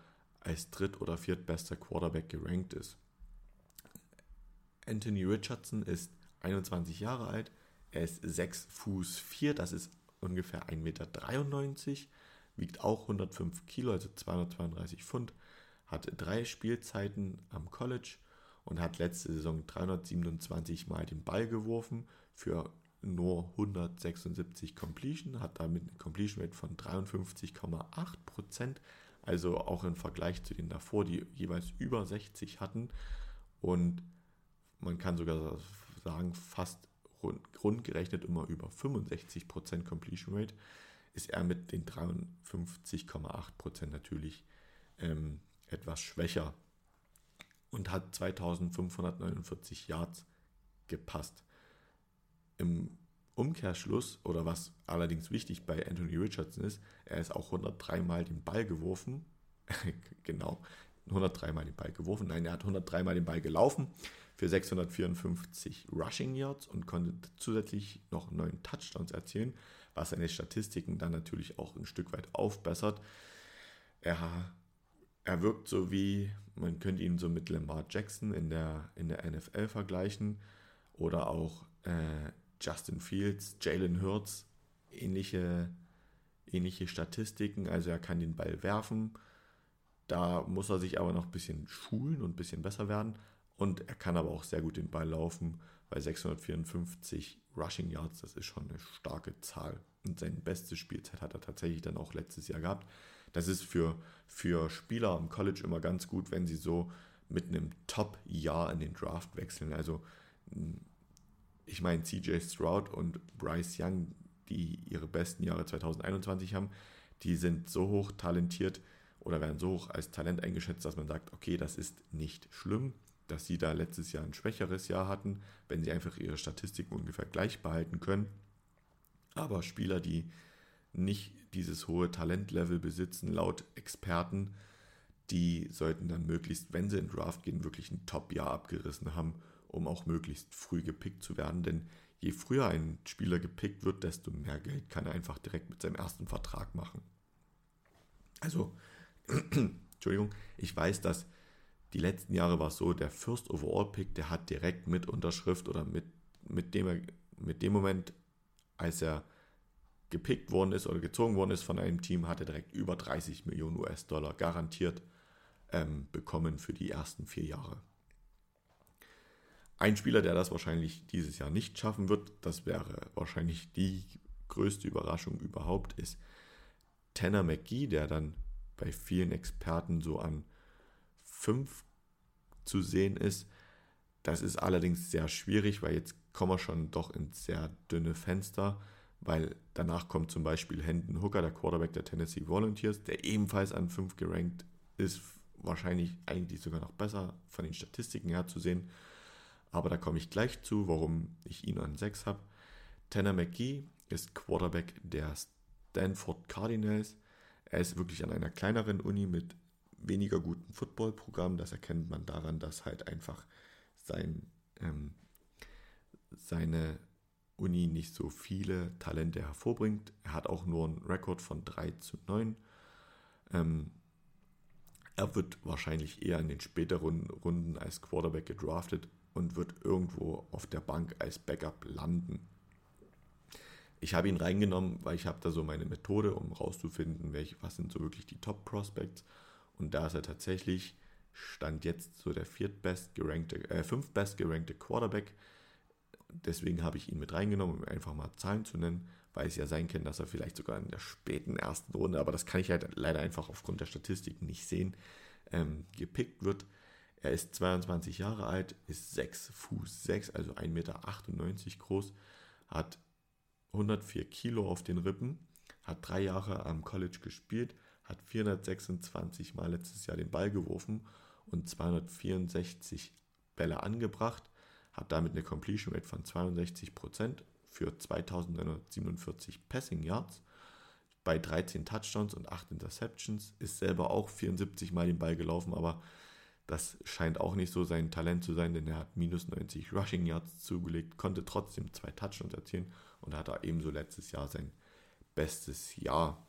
als dritt- oder viertbester Quarterback gerankt ist. Anthony Richardson ist 21 Jahre alt. Er ist 6 Fuß 4, das ist ungefähr 1,93 Meter, wiegt auch 105 Kilo, also 232 Pfund, hat drei Spielzeiten am College und hat letzte Saison 327 Mal den Ball geworfen für nur 176 Completion, hat damit eine Completion Rate von 53,8%, also auch im Vergleich zu den davor, die jeweils über 60 hatten. Und man kann sogar sagen, fast rund, rundgerechnet immer über 65% Completion Rate, ist er mit den 53,8% natürlich ähm, etwas schwächer und hat 2549 Yards gepasst. Im Umkehrschluss, oder was allerdings wichtig bei Anthony Richardson ist, er ist auch 103 Mal den Ball geworfen. genau, 103 Mal den Ball geworfen. Nein, er hat 103 Mal den Ball gelaufen für 654 Rushing Yards und konnte zusätzlich noch neun Touchdowns erzielen, was seine Statistiken dann natürlich auch ein Stück weit aufbessert. Er, er wirkt so wie, man könnte ihn so mit Lamar Jackson in der, in der NFL vergleichen oder auch äh, Justin Fields, Jalen Hurts, ähnliche, ähnliche Statistiken. Also er kann den Ball werfen. Da muss er sich aber noch ein bisschen schulen und ein bisschen besser werden. Und er kann aber auch sehr gut den Ball laufen, weil 654 Rushing Yards, das ist schon eine starke Zahl. Und seine beste Spielzeit hat er tatsächlich dann auch letztes Jahr gehabt. Das ist für, für Spieler am College immer ganz gut, wenn sie so mit einem Top-Jahr in den Draft wechseln. Also ich meine, CJ Stroud und Bryce Young, die ihre besten Jahre 2021 haben, die sind so hoch talentiert oder werden so hoch als Talent eingeschätzt, dass man sagt, okay, das ist nicht schlimm, dass sie da letztes Jahr ein schwächeres Jahr hatten, wenn sie einfach ihre Statistiken ungefähr gleich behalten können. Aber Spieler, die nicht dieses hohe Talentlevel besitzen, laut Experten, die sollten dann möglichst, wenn sie in Draft gehen, wirklich ein Top-Jahr abgerissen haben um auch möglichst früh gepickt zu werden. Denn je früher ein Spieler gepickt wird, desto mehr Geld kann er einfach direkt mit seinem ersten Vertrag machen. Also, Entschuldigung, ich weiß, dass die letzten Jahre war es so, der First Overall Pick, der hat direkt mit Unterschrift oder mit, mit, dem, mit dem Moment, als er gepickt worden ist oder gezogen worden ist von einem Team, hat er direkt über 30 Millionen US-Dollar garantiert ähm, bekommen für die ersten vier Jahre. Ein Spieler, der das wahrscheinlich dieses Jahr nicht schaffen wird, das wäre wahrscheinlich die größte Überraschung überhaupt, ist Tanner McGee, der dann bei vielen Experten so an 5 zu sehen ist. Das ist allerdings sehr schwierig, weil jetzt kommen wir schon doch ins sehr dünne Fenster, weil danach kommt zum Beispiel Hendon Hooker, der Quarterback der Tennessee Volunteers, der ebenfalls an 5 gerankt ist, wahrscheinlich eigentlich sogar noch besser von den Statistiken her zu sehen. Aber da komme ich gleich zu, warum ich ihn an 6 habe. Tanner McGee ist Quarterback der Stanford Cardinals. Er ist wirklich an einer kleineren Uni mit weniger gutem Footballprogramm. Das erkennt man daran, dass halt einfach sein, ähm, seine Uni nicht so viele Talente hervorbringt. Er hat auch nur einen Rekord von 3 zu 9. Ähm, er wird wahrscheinlich eher in den späteren Runden als Quarterback gedraftet und wird irgendwo auf der Bank als Backup landen. Ich habe ihn reingenommen, weil ich habe da so meine Methode, um rauszufinden, welche, was sind so wirklich die Top Prospects. Und da ist er tatsächlich, stand jetzt so der viertbest gerankte, äh, fünftbest gerankte Quarterback. Deswegen habe ich ihn mit reingenommen, um einfach mal Zahlen zu nennen, weil es ja sein kann, dass er vielleicht sogar in der späten ersten Runde, aber das kann ich halt leider einfach aufgrund der Statistiken nicht sehen, ähm, gepickt wird. Er ist 22 Jahre alt, ist 6 Fuß 6, also 1,98 Meter groß, hat 104 Kilo auf den Rippen, hat drei Jahre am College gespielt, hat 426 Mal letztes Jahr den Ball geworfen und 264 Bälle angebracht, hat damit eine Completion Rate von 62% für 2947 Passing Yards bei 13 Touchdowns und 8 Interceptions, ist selber auch 74 Mal den Ball gelaufen, aber das scheint auch nicht so sein Talent zu sein, denn er hat minus 90 Rushing Yards zugelegt, konnte trotzdem zwei Touchdowns erzielen und hatte ebenso letztes Jahr sein bestes Jahr.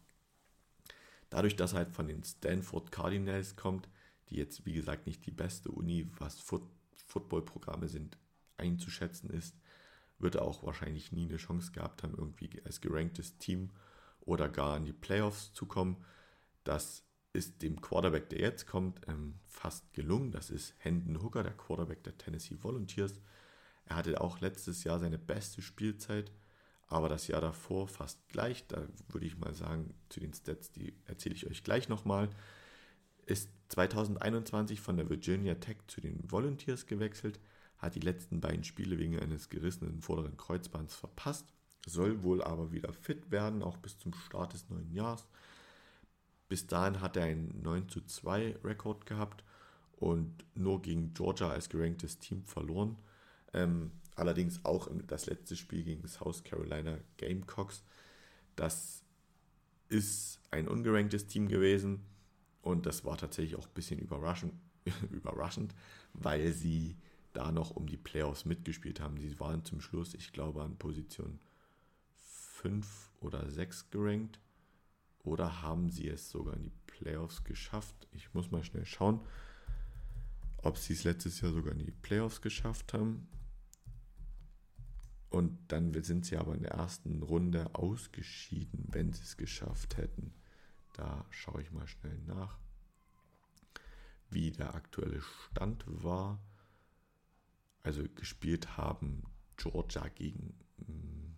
Dadurch, dass er halt von den Stanford Cardinals kommt, die jetzt wie gesagt nicht die beste Uni, was Foot Footballprogramme sind, einzuschätzen ist, wird er auch wahrscheinlich nie eine Chance gehabt haben, irgendwie als geranktes Team oder gar in die Playoffs zu kommen. Das ist dem Quarterback, der jetzt kommt, ähm, fast gelungen. Das ist Hendon Hooker, der Quarterback der Tennessee Volunteers. Er hatte auch letztes Jahr seine beste Spielzeit, aber das Jahr davor fast gleich. Da würde ich mal sagen, zu den Stats, die erzähle ich euch gleich nochmal. Ist 2021 von der Virginia Tech zu den Volunteers gewechselt, hat die letzten beiden Spiele wegen eines gerissenen vorderen Kreuzbands verpasst, soll wohl aber wieder fit werden, auch bis zum Start des neuen Jahres. Bis dahin hat er einen 9 zu 2 Rekord gehabt und nur gegen Georgia als geranktes Team verloren. Ähm, allerdings auch das letzte Spiel gegen South Carolina Gamecocks. Das ist ein ungeranktes Team gewesen und das war tatsächlich auch ein bisschen überraschend, überraschend, weil sie da noch um die Playoffs mitgespielt haben. Sie waren zum Schluss, ich glaube, an Position 5 oder 6 gerankt. Oder haben sie es sogar in die Playoffs geschafft? Ich muss mal schnell schauen, ob sie es letztes Jahr sogar in die Playoffs geschafft haben. Und dann sind sie aber in der ersten Runde ausgeschieden, wenn sie es geschafft hätten. Da schaue ich mal schnell nach, wie der aktuelle Stand war. Also gespielt haben Georgia gegen. Hm,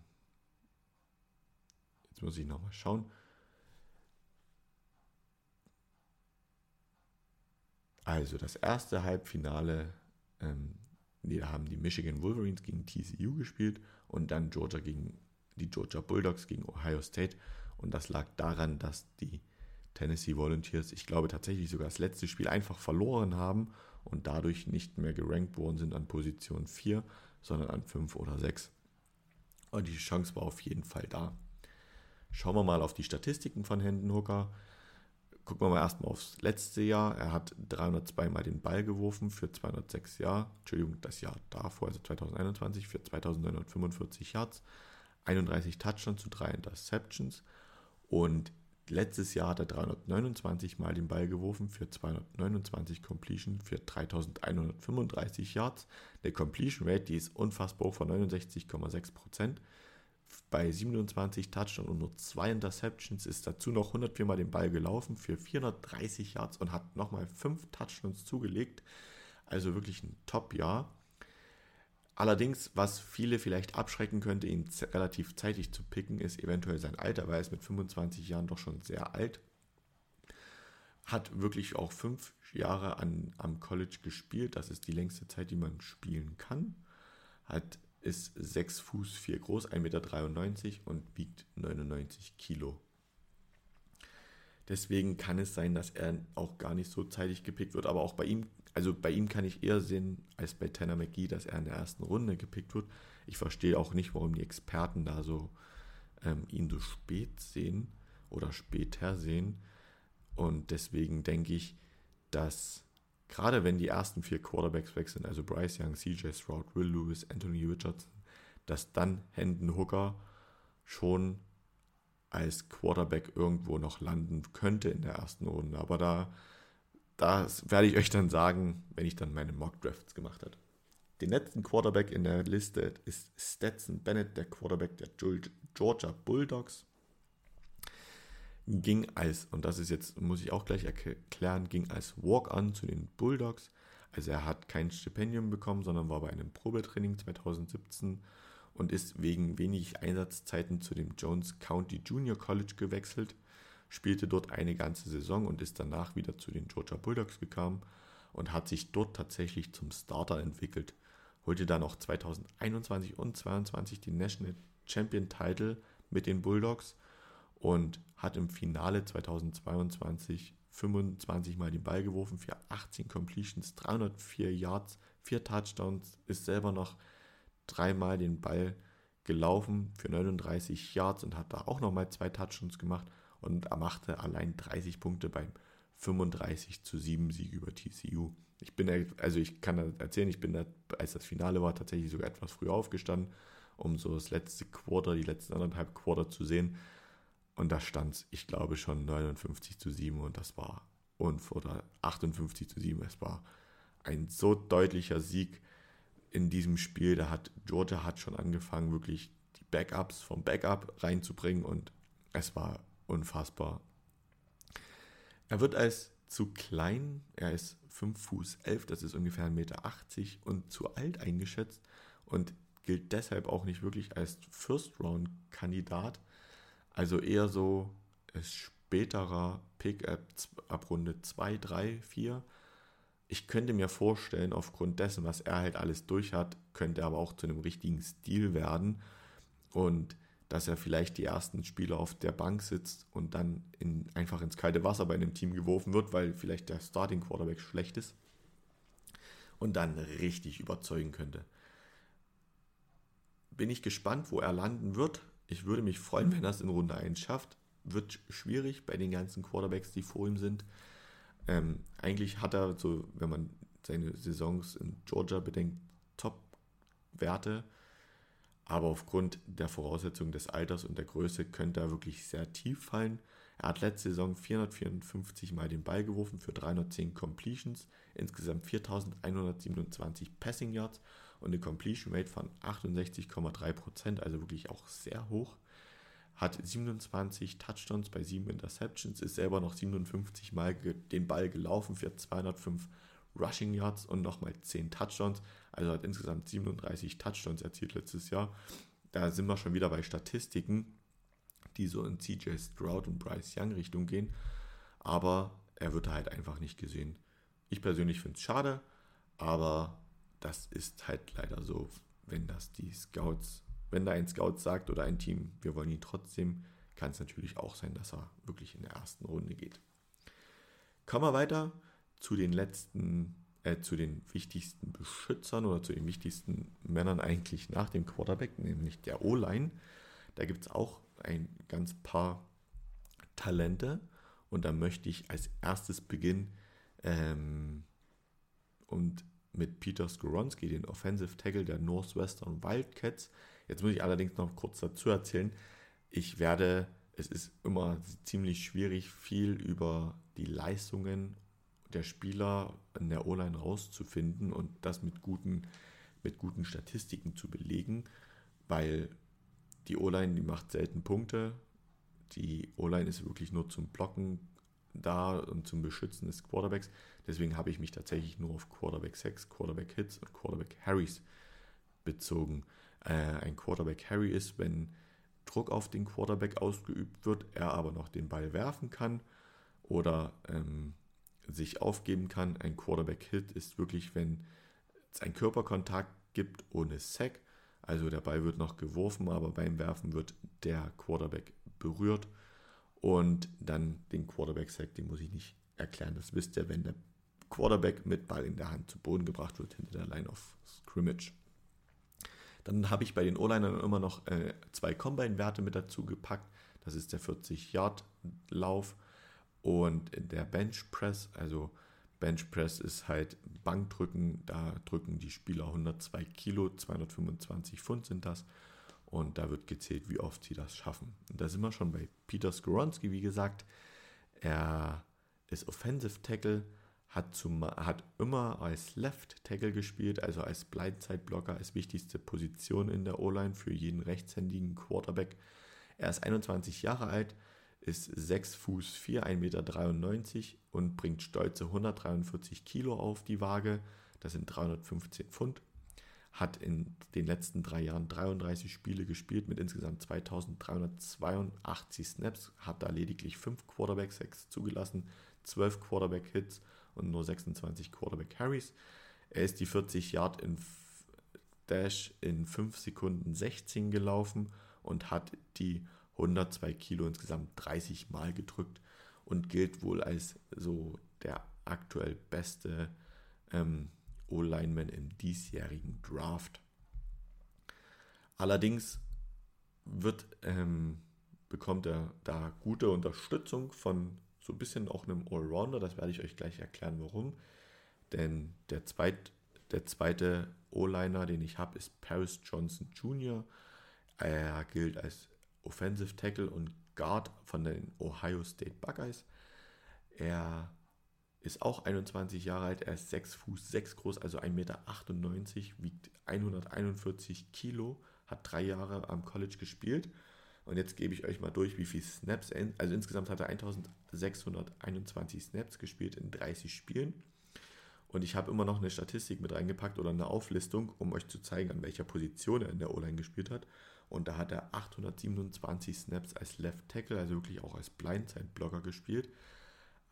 jetzt muss ich nochmal schauen. Also das erste Halbfinale, ähm, nee, da haben die Michigan Wolverines gegen TCU gespielt und dann Georgia gegen die Georgia Bulldogs gegen Ohio State. Und das lag daran, dass die Tennessee Volunteers, ich glaube tatsächlich sogar das letzte Spiel einfach verloren haben und dadurch nicht mehr gerankt worden sind an Position 4, sondern an 5 oder 6. Und die Chance war auf jeden Fall da. Schauen wir mal auf die Statistiken von Hendon Hooker. Gucken wir mal erstmal aufs letzte Jahr. Er hat 302 Mal den Ball geworfen für 206 Yards. Entschuldigung, das Jahr davor, also 2021, für 2945 Yards. 31 Touchdowns zu 3 Interceptions. Und letztes Jahr hat er 329 Mal den Ball geworfen für 229 Completion für 3135 Yards. Der Completion Rate, die ist unfassbar hoch von 69,6%. Bei 27 Touchdowns und nur 2 Interceptions ist dazu noch 104 Mal den Ball gelaufen für 430 Yards und hat nochmal 5 Touchdowns zugelegt. Also wirklich ein Top-Jahr. Allerdings, was viele vielleicht abschrecken könnte, ihn relativ zeitig zu picken, ist eventuell sein Alter, weil er ist mit 25 Jahren doch schon sehr alt. Hat wirklich auch fünf Jahre an, am College gespielt. Das ist die längste Zeit, die man spielen kann. Hat ist 6 Fuß 4 groß, 1,93 Meter und wiegt 99 Kilo. Deswegen kann es sein, dass er auch gar nicht so zeitig gepickt wird. Aber auch bei ihm, also bei ihm kann ich eher sehen als bei Tanner McGee, dass er in der ersten Runde gepickt wird. Ich verstehe auch nicht, warum die Experten da so ähm, ihn so spät sehen oder später sehen. Und deswegen denke ich, dass gerade wenn die ersten vier Quarterbacks weg sind, also Bryce Young, CJ Stroud, Will Lewis, Anthony Richardson, dass dann Hendon Hooker schon als Quarterback irgendwo noch landen könnte in der ersten Runde. Aber da das werde ich euch dann sagen, wenn ich dann meine Mock Drafts gemacht habe. Den letzten Quarterback in der Liste ist Stetson Bennett, der Quarterback der Georgia Bulldogs ging als, und das ist jetzt, muss ich auch gleich erklären, ging als Walk-on zu den Bulldogs. Also er hat kein Stipendium bekommen, sondern war bei einem Probetraining 2017 und ist wegen wenig Einsatzzeiten zu dem Jones County Junior College gewechselt, spielte dort eine ganze Saison und ist danach wieder zu den Georgia Bulldogs gekommen und hat sich dort tatsächlich zum Starter entwickelt. Holte dann auch 2021 und 2022 den National Champion Title mit den Bulldogs und hat im Finale 2022 25 Mal den Ball geworfen für 18 Completions, 304 Yards, 4 Touchdowns, ist selber noch dreimal den Ball gelaufen für 39 Yards und hat da auch nochmal zwei Touchdowns gemacht und er machte allein 30 Punkte beim 35 zu 7 Sieg über TCU. Ich bin, also ich kann erzählen, ich bin da, als das Finale war, tatsächlich sogar etwas früher aufgestanden, um so das letzte Quarter, die letzten anderthalb Quarter zu sehen. Und da stand es, ich glaube, schon 59 zu 7 und das war, und oder 58 zu 7, es war ein so deutlicher Sieg in diesem Spiel. Da hat Georgia hat schon angefangen, wirklich die Backups vom Backup reinzubringen und es war unfassbar. Er wird als zu klein, er ist 5 Fuß 11, das ist ungefähr 1,80 Meter und zu alt eingeschätzt und gilt deshalb auch nicht wirklich als First-Round-Kandidat. Also eher so späterer Pick ab, ab Runde 2, 3, 4. Ich könnte mir vorstellen, aufgrund dessen, was er halt alles durch hat, könnte er aber auch zu einem richtigen Stil werden. Und dass er vielleicht die ersten Spiele auf der Bank sitzt und dann in, einfach ins kalte Wasser bei einem Team geworfen wird, weil vielleicht der Starting Quarterback schlecht ist und dann richtig überzeugen könnte. Bin ich gespannt, wo er landen wird. Ich würde mich freuen, wenn er es in Runde 1 schafft. Wird schwierig bei den ganzen Quarterbacks, die vor ihm sind. Ähm, eigentlich hat er so, wenn man seine Saisons in Georgia bedenkt, Top-Werte. Aber aufgrund der Voraussetzungen des Alters und der Größe könnte er wirklich sehr tief fallen. Er hat letzte Saison 454 Mal den Ball geworfen für 310 Completions, insgesamt 4127 Passing Yards und eine Completion Rate von 68,3%, also wirklich auch sehr hoch. Hat 27 Touchdowns bei 7 Interceptions, ist selber noch 57 Mal den Ball gelaufen für 205 Rushing Yards und nochmal 10 Touchdowns. Also hat insgesamt 37 Touchdowns erzielt letztes Jahr. Da sind wir schon wieder bei Statistiken, die so in CJ Stroud und Bryce Young Richtung gehen. Aber er wird halt einfach nicht gesehen. Ich persönlich finde es schade, aber das ist halt leider so, wenn das die Scouts, wenn da ein Scout sagt oder ein Team, wir wollen ihn trotzdem, kann es natürlich auch sein, dass er wirklich in der ersten Runde geht. Kommen wir weiter zu den letzten, äh, zu den wichtigsten Beschützern oder zu den wichtigsten Männern eigentlich nach dem Quarterback, nämlich der O-Line. Da gibt es auch ein ganz paar Talente und da möchte ich als erstes beginnen ähm, und mit Peter Skoronski, den Offensive Tackle der Northwestern Wildcats. Jetzt muss ich allerdings noch kurz dazu erzählen, ich werde, es ist immer ziemlich schwierig, viel über die Leistungen der Spieler in der O-Line rauszufinden und das mit guten, mit guten Statistiken zu belegen, weil die O-Line, die macht selten Punkte. Die O-Line ist wirklich nur zum Blocken da und zum Beschützen des Quarterbacks. Deswegen habe ich mich tatsächlich nur auf Quarterback 6, Quarterback Hits und Quarterback Harrys bezogen. Äh, ein Quarterback Harry ist, wenn Druck auf den Quarterback ausgeübt wird, er aber noch den Ball werfen kann oder ähm, sich aufgeben kann. Ein Quarterback-Hit ist wirklich, wenn es einen Körperkontakt gibt ohne Sack. Also der Ball wird noch geworfen, aber beim Werfen wird der Quarterback berührt. Und dann den Quarterback-Sack, den muss ich nicht erklären. Das wisst ihr, wenn der Quarterback mit Ball in der Hand zu Boden gebracht wird hinter der Line of Scrimmage. Dann habe ich bei den O-Linern immer noch äh, zwei Combine-Werte mit dazu gepackt. Das ist der 40-Yard-Lauf und der Bench Press, also Bench Press ist halt Bankdrücken, da drücken die Spieler 102 Kilo, 225 Pfund sind das. Und da wird gezählt, wie oft sie das schaffen. Und da sind wir schon bei Peter Skoronski, wie gesagt. Er ist Offensive Tackle, hat, zum, hat immer als Left Tackle gespielt, also als Blindside-Blocker, als wichtigste Position in der O-Line für jeden rechtshändigen Quarterback. Er ist 21 Jahre alt, ist 6 Fuß 4, 1,93 Meter und bringt stolze 143 Kilo auf die Waage. Das sind 315 Pfund. Hat in den letzten drei Jahren 33 Spiele gespielt mit insgesamt 2382 Snaps, hat da lediglich 5 Quarterback-Sacks zugelassen, 12 Quarterback-Hits und nur 26 Quarterback-Carries. Er ist die 40 Yard in Dash in 5 Sekunden 16 gelaufen und hat die 102 Kilo insgesamt 30 Mal gedrückt und gilt wohl als so der aktuell beste ähm, O-Lineman im diesjährigen Draft. Allerdings wird, ähm, bekommt er da gute Unterstützung von so ein bisschen auch einem Allrounder. Das werde ich euch gleich erklären, warum. Denn der, zweit, der zweite O-Liner, den ich habe, ist Paris Johnson Jr. Er gilt als Offensive Tackle und Guard von den Ohio State Buckeyes. Er ist auch 21 Jahre alt, er ist 6 Fuß 6 groß, also 1,98 Meter, wiegt 141 Kilo, hat drei Jahre am College gespielt. Und jetzt gebe ich euch mal durch, wie viele Snaps, also insgesamt hat er 1621 Snaps gespielt in 30 Spielen. Und ich habe immer noch eine Statistik mit reingepackt oder eine Auflistung, um euch zu zeigen, an welcher Position er in der O-Line gespielt hat. Und da hat er 827 Snaps als Left Tackle, also wirklich auch als Blindside-Blocker gespielt.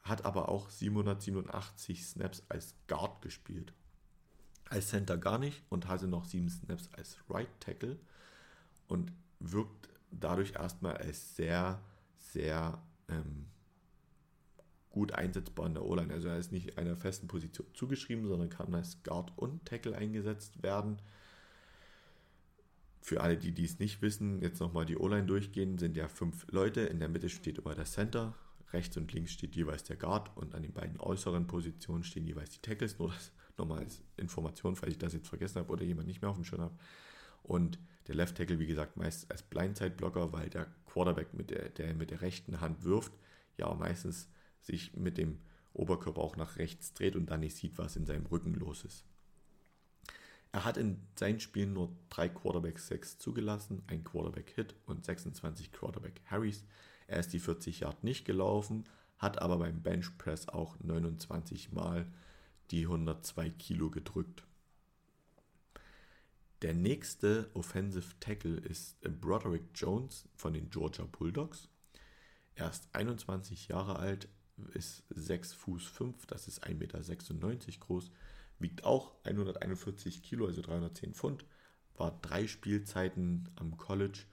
Hat aber auch 787 Snaps als Guard gespielt. Als Center gar nicht und hatte noch 7 Snaps als Right Tackle. Und wirkt dadurch erstmal als sehr, sehr ähm, gut einsetzbar in der O-Line. Also er ist nicht einer festen Position zugeschrieben, sondern kann als Guard und Tackle eingesetzt werden. Für alle, die dies nicht wissen, jetzt nochmal die O-Line durchgehen, sind ja fünf Leute. In der Mitte steht immer der Center, rechts und links steht jeweils der Guard und an den beiden äußeren Positionen stehen jeweils die Tackles. Nur das nochmal als Information, falls ich das jetzt vergessen habe oder jemand nicht mehr auf dem Schirm habe. Und der Left Tackle, wie gesagt, meist als Blindside-Blocker, weil der Quarterback, mit der, der mit der rechten Hand wirft, ja meistens sich mit dem Oberkörper auch nach rechts dreht und dann nicht sieht, was in seinem Rücken los ist. Er hat in seinen Spielen nur drei Quarterback-Sacks zugelassen, ein Quarterback-Hit und 26 Quarterback-Harries. Er ist die 40 Yard nicht gelaufen, hat aber beim Bench Press auch 29 Mal die 102 Kilo gedrückt. Der nächste Offensive Tackle ist Broderick Jones von den Georgia Bulldogs. Er ist 21 Jahre alt, ist 6 Fuß 5, das ist 1,96 Meter groß, wiegt auch 141 Kilo, also 310 Pfund, war drei Spielzeiten am College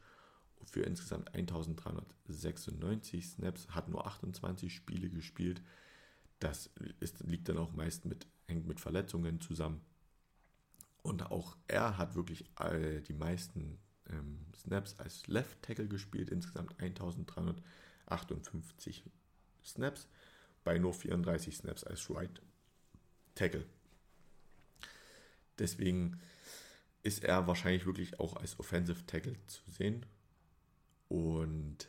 für insgesamt 1396 Snaps, hat nur 28 Spiele gespielt. Das ist, liegt dann auch meist mit, hängt mit Verletzungen zusammen. Und auch er hat wirklich die meisten ähm, Snaps als Left Tackle gespielt, insgesamt 1358 Snaps, bei nur 34 Snaps als Right Tackle. Deswegen ist er wahrscheinlich wirklich auch als Offensive Tackle zu sehen. Und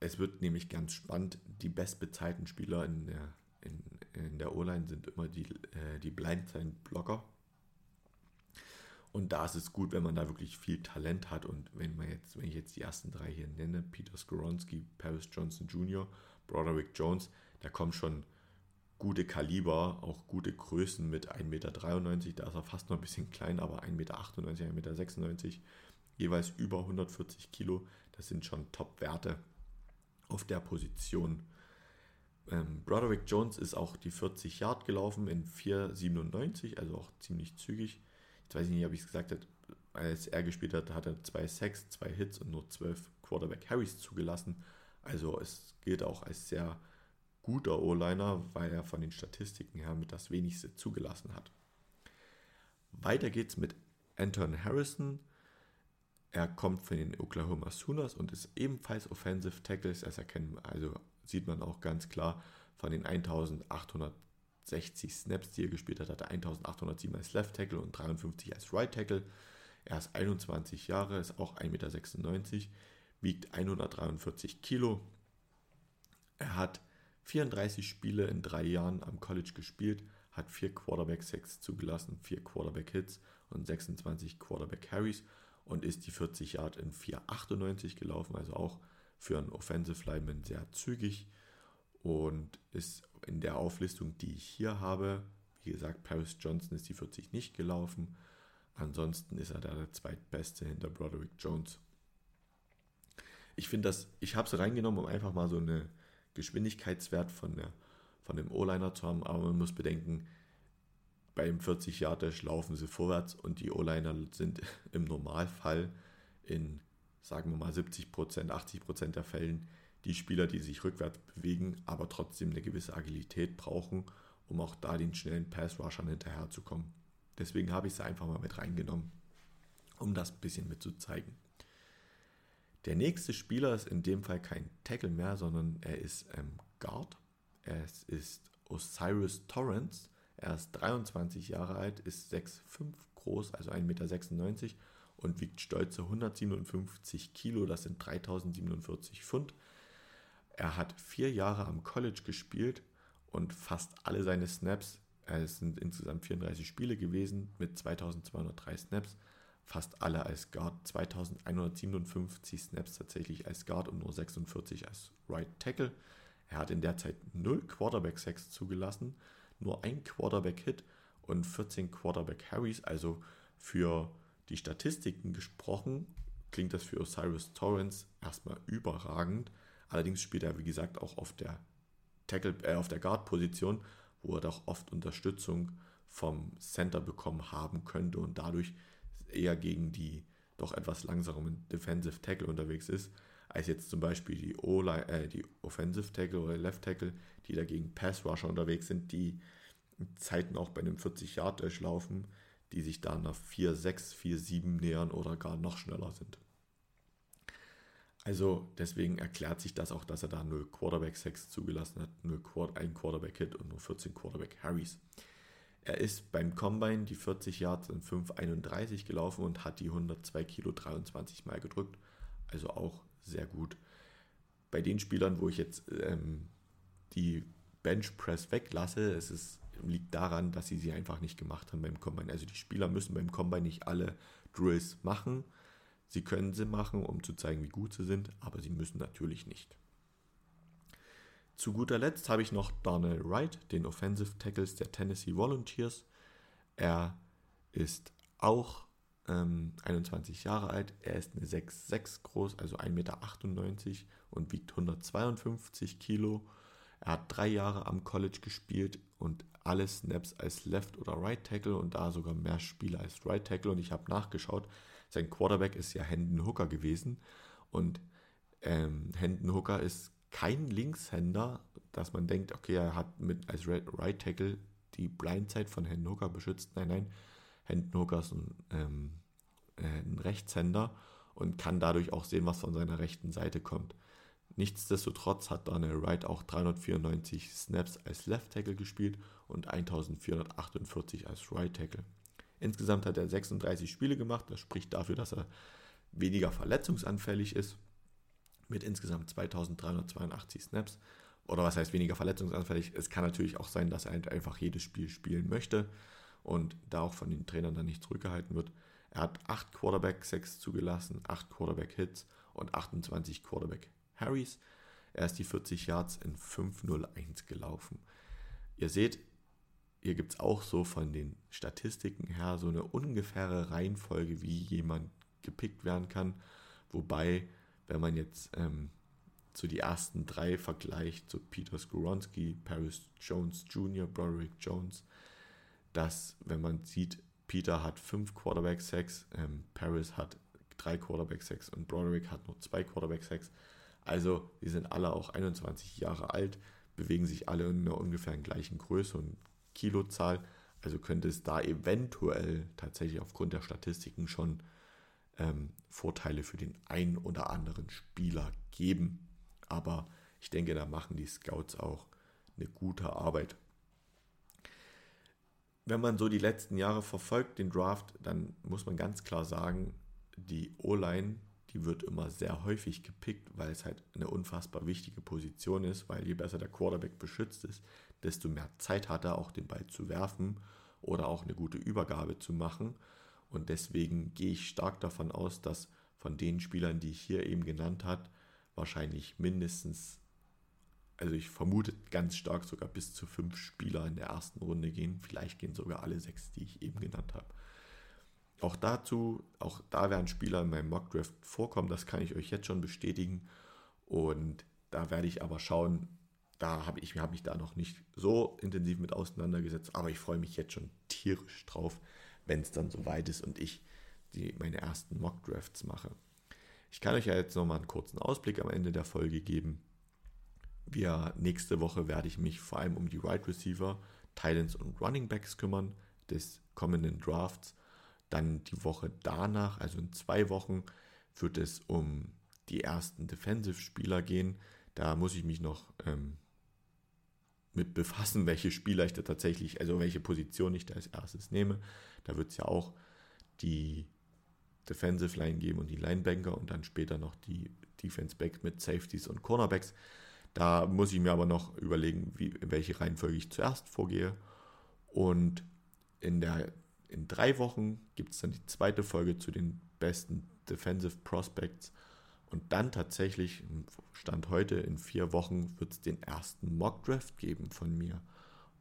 es wird nämlich ganz spannend. Die bestbezahlten Spieler in der, in, in der O-Line sind immer die, äh, die Blindside-Blocker. Und da ist es gut, wenn man da wirklich viel Talent hat. Und wenn man jetzt, wenn ich jetzt die ersten drei hier nenne, Peter Skoronski, Paris Johnson Jr., Broderick Jones, da kommen schon gute Kaliber, auch gute Größen mit 1,93 Meter, da ist er fast noch ein bisschen klein, aber 1,98 Meter, 1,96 Meter, jeweils über 140 Kilo, das sind schon Top-Werte auf der Position. Ähm, Broderick Jones ist auch die 40 Yard gelaufen in 4,97, also auch ziemlich zügig. Jetzt weiß ich nicht, ob ich es gesagt habe, als er gespielt hat, hat er zwei Sacks, zwei Hits und nur 12 Quarterback Harrys zugelassen. Also es gilt auch als sehr guter O-Liner, weil er von den Statistiken her mit das wenigste zugelassen hat. Weiter geht's mit Anton Harrison. Er kommt von den Oklahoma Sooners und ist ebenfalls Offensive Tackles. Also, erkennen, also sieht man auch ganz klar von den 1860 Snaps, die er gespielt hat, hat er 1807 als Left Tackle und 53 als Right Tackle. Er ist 21 Jahre, ist auch 1,96 Meter, wiegt 143 Kilo. Er hat 34 Spiele in drei Jahren am College gespielt, hat vier Quarterback-Sacks zugelassen, vier Quarterback-Hits und 26 Quarterback-Carries und ist die 40 Yard in 4,98 gelaufen, also auch für einen Offensive Lineman sehr zügig und ist in der Auflistung, die ich hier habe, wie gesagt, Paris Johnson ist die 40 nicht gelaufen. Ansonsten ist er da der zweitbeste hinter Broderick Jones. Ich finde das, ich habe es reingenommen, um einfach mal so eine Geschwindigkeitswert von, der, von dem O-Liner zu haben, aber man muss bedenken, beim 40 Yard Dash laufen sie vorwärts und die O-Liner sind im Normalfall in, sagen wir mal, 70%, 80% der Fällen die Spieler, die sich rückwärts bewegen, aber trotzdem eine gewisse Agilität brauchen, um auch da den schnellen Pass-Rushern hinterherzukommen. Deswegen habe ich es einfach mal mit reingenommen, um das ein bisschen mitzuzeigen. Der nächste Spieler ist in dem Fall kein Tackle mehr, sondern er ist ähm, Guard. Es ist Osiris Torrance. Er ist 23 Jahre alt, ist 6,5 groß, also 1,96 Meter und wiegt stolze 157 Kilo, das sind 3047 Pfund. Er hat vier Jahre am College gespielt und fast alle seine Snaps, es sind insgesamt 34 Spiele gewesen mit 2203 Snaps, fast alle als Guard, 2157 Snaps tatsächlich als Guard und nur 46 als Right Tackle. Er hat in der Zeit 0 Quarterback-Sacks zugelassen, nur ein Quarterback-Hit und 14 Quarterback-Harries. Also für die Statistiken gesprochen, klingt das für Osiris Torrance erstmal überragend. Allerdings spielt er, wie gesagt, auch auf der Tackle, äh, auf der Guard-Position, wo er doch oft Unterstützung vom Center bekommen haben könnte und dadurch eher gegen die doch etwas langsamen Defensive Tackle unterwegs ist, als jetzt zum Beispiel die, äh, die Offensive Tackle oder Left Tackle, die dagegen Pass Rusher unterwegs sind, die Zeiten auch bei einem 40 Yard durchlaufen, die sich da nach 4-6, 4-7 nähern oder gar noch schneller sind. Also deswegen erklärt sich das auch, dass er da 0 Quarterback Sacks zugelassen hat, 0 ein Quarterback Hit und nur 14 Quarterback Harries. Er ist beim Combine die 40 Yards in 5,31 gelaufen und hat die 102 Kilo 23 Mal gedrückt. Also auch sehr gut. Bei den Spielern, wo ich jetzt ähm, die Bench Press weglasse, es ist, liegt daran, dass sie sie einfach nicht gemacht haben beim Combine. Also die Spieler müssen beim Combine nicht alle Drills machen. Sie können sie machen, um zu zeigen, wie gut sie sind, aber sie müssen natürlich nicht. zu guter Letzt habe ich noch Darnell Wright, den Offensive Tackles der Tennessee Volunteers. Er ist auch ähm, 21 Jahre alt. Er ist eine 6'6 groß, also 1,98 Meter und wiegt 152 Kilo. Er hat drei Jahre am College gespielt und alle Snaps als Left oder Right Tackle und da sogar mehr Spiele als Right Tackle. Und ich habe nachgeschaut, sein Quarterback ist ja Hendon Hooker gewesen. Und ähm, Hendon Hooker ist kein Linkshänder, dass man denkt, okay, er hat mit als Right Tackle die Blindside von Hendon Hooker beschützt. Nein, nein, Hendon Hooker ist ein, ähm, äh, ein Rechtshänder und kann dadurch auch sehen, was von seiner rechten Seite kommt. Nichtsdestotrotz hat Daniel Wright auch 394 Snaps als Left Tackle gespielt und 1448 als Right Tackle. Insgesamt hat er 36 Spiele gemacht, das spricht dafür, dass er weniger verletzungsanfällig ist, mit insgesamt 2382 Snaps. Oder was heißt weniger verletzungsanfällig? Es kann natürlich auch sein, dass er halt einfach jedes Spiel spielen möchte und da auch von den Trainern dann nicht zurückgehalten wird. Er hat 8 Quarterback-Sacks zugelassen, 8 Quarterback-Hits und 28 Quarterback Harrys. Er ist die 40 Yards in 5.01 gelaufen. Ihr seht, hier gibt es auch so von den Statistiken her so eine ungefähre Reihenfolge, wie jemand gepickt werden kann. Wobei, wenn man jetzt ähm, so die ersten drei vergleicht, so Peter Skoronski, Paris Jones Jr., Broderick Jones, dass, wenn man sieht, Peter hat fünf Quarterback-Sacks, ähm, Paris hat drei Quarterback-Sacks und Broderick hat nur zwei Quarterback-Sacks, also, die sind alle auch 21 Jahre alt, bewegen sich alle in einer ungefähr gleichen Größe und Kilozahl. Also könnte es da eventuell tatsächlich aufgrund der Statistiken schon ähm, Vorteile für den einen oder anderen Spieler geben. Aber ich denke, da machen die Scouts auch eine gute Arbeit. Wenn man so die letzten Jahre verfolgt, den Draft, dann muss man ganz klar sagen, die O-Line die wird immer sehr häufig gepickt, weil es halt eine unfassbar wichtige Position ist, weil je besser der Quarterback beschützt ist, desto mehr Zeit hat er auch den Ball zu werfen oder auch eine gute Übergabe zu machen. Und deswegen gehe ich stark davon aus, dass von den Spielern, die ich hier eben genannt habe, wahrscheinlich mindestens, also ich vermute ganz stark sogar bis zu fünf Spieler in der ersten Runde gehen. Vielleicht gehen sogar alle sechs, die ich eben genannt habe. Auch dazu, auch da werden Spieler in meinem Mockdraft vorkommen, das kann ich euch jetzt schon bestätigen. Und da werde ich aber schauen, da habe ich hab mich da noch nicht so intensiv mit auseinandergesetzt, aber ich freue mich jetzt schon tierisch drauf, wenn es dann soweit ist und ich die, meine ersten Mockdrafts mache. Ich kann euch ja jetzt nochmal einen kurzen Ausblick am Ende der Folge geben. Wir, nächste Woche werde ich mich vor allem um die Wide right Receiver, Titans und Running Backs kümmern des kommenden Drafts. Dann die Woche danach, also in zwei Wochen, wird es um die ersten Defensive-Spieler gehen. Da muss ich mich noch ähm, mit befassen, welche Spieler ich da tatsächlich, also welche Position ich da als erstes nehme. Da wird es ja auch die Defensive Line geben und die Linebanker und dann später noch die Defense Back mit Safeties und Cornerbacks. Da muss ich mir aber noch überlegen, wie, in welche Reihenfolge ich zuerst vorgehe. Und in der in drei Wochen gibt es dann die zweite Folge zu den besten Defensive Prospects. Und dann tatsächlich, Stand heute, in vier Wochen wird es den ersten Mock Draft geben von mir.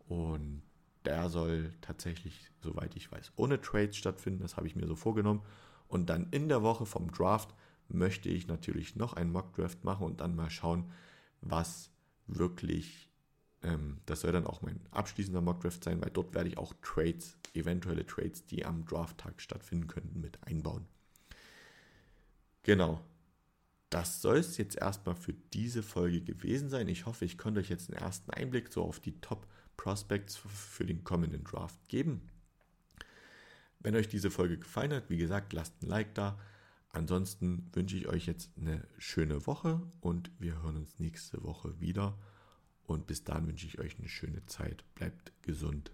Und der soll tatsächlich, soweit ich weiß, ohne Trades stattfinden. Das habe ich mir so vorgenommen. Und dann in der Woche vom Draft möchte ich natürlich noch einen Mock Draft machen und dann mal schauen, was wirklich das soll dann auch mein abschließender Mockdraft sein, weil dort werde ich auch Trades, eventuelle Trades, die am Drafttag stattfinden könnten, mit einbauen. Genau. Das soll es jetzt erstmal für diese Folge gewesen sein. Ich hoffe, ich konnte euch jetzt einen ersten Einblick so auf die Top Prospects für den kommenden Draft geben. Wenn euch diese Folge gefallen hat, wie gesagt, lasst ein Like da. Ansonsten wünsche ich euch jetzt eine schöne Woche und wir hören uns nächste Woche wieder. Und bis dahin wünsche ich euch eine schöne Zeit. Bleibt gesund.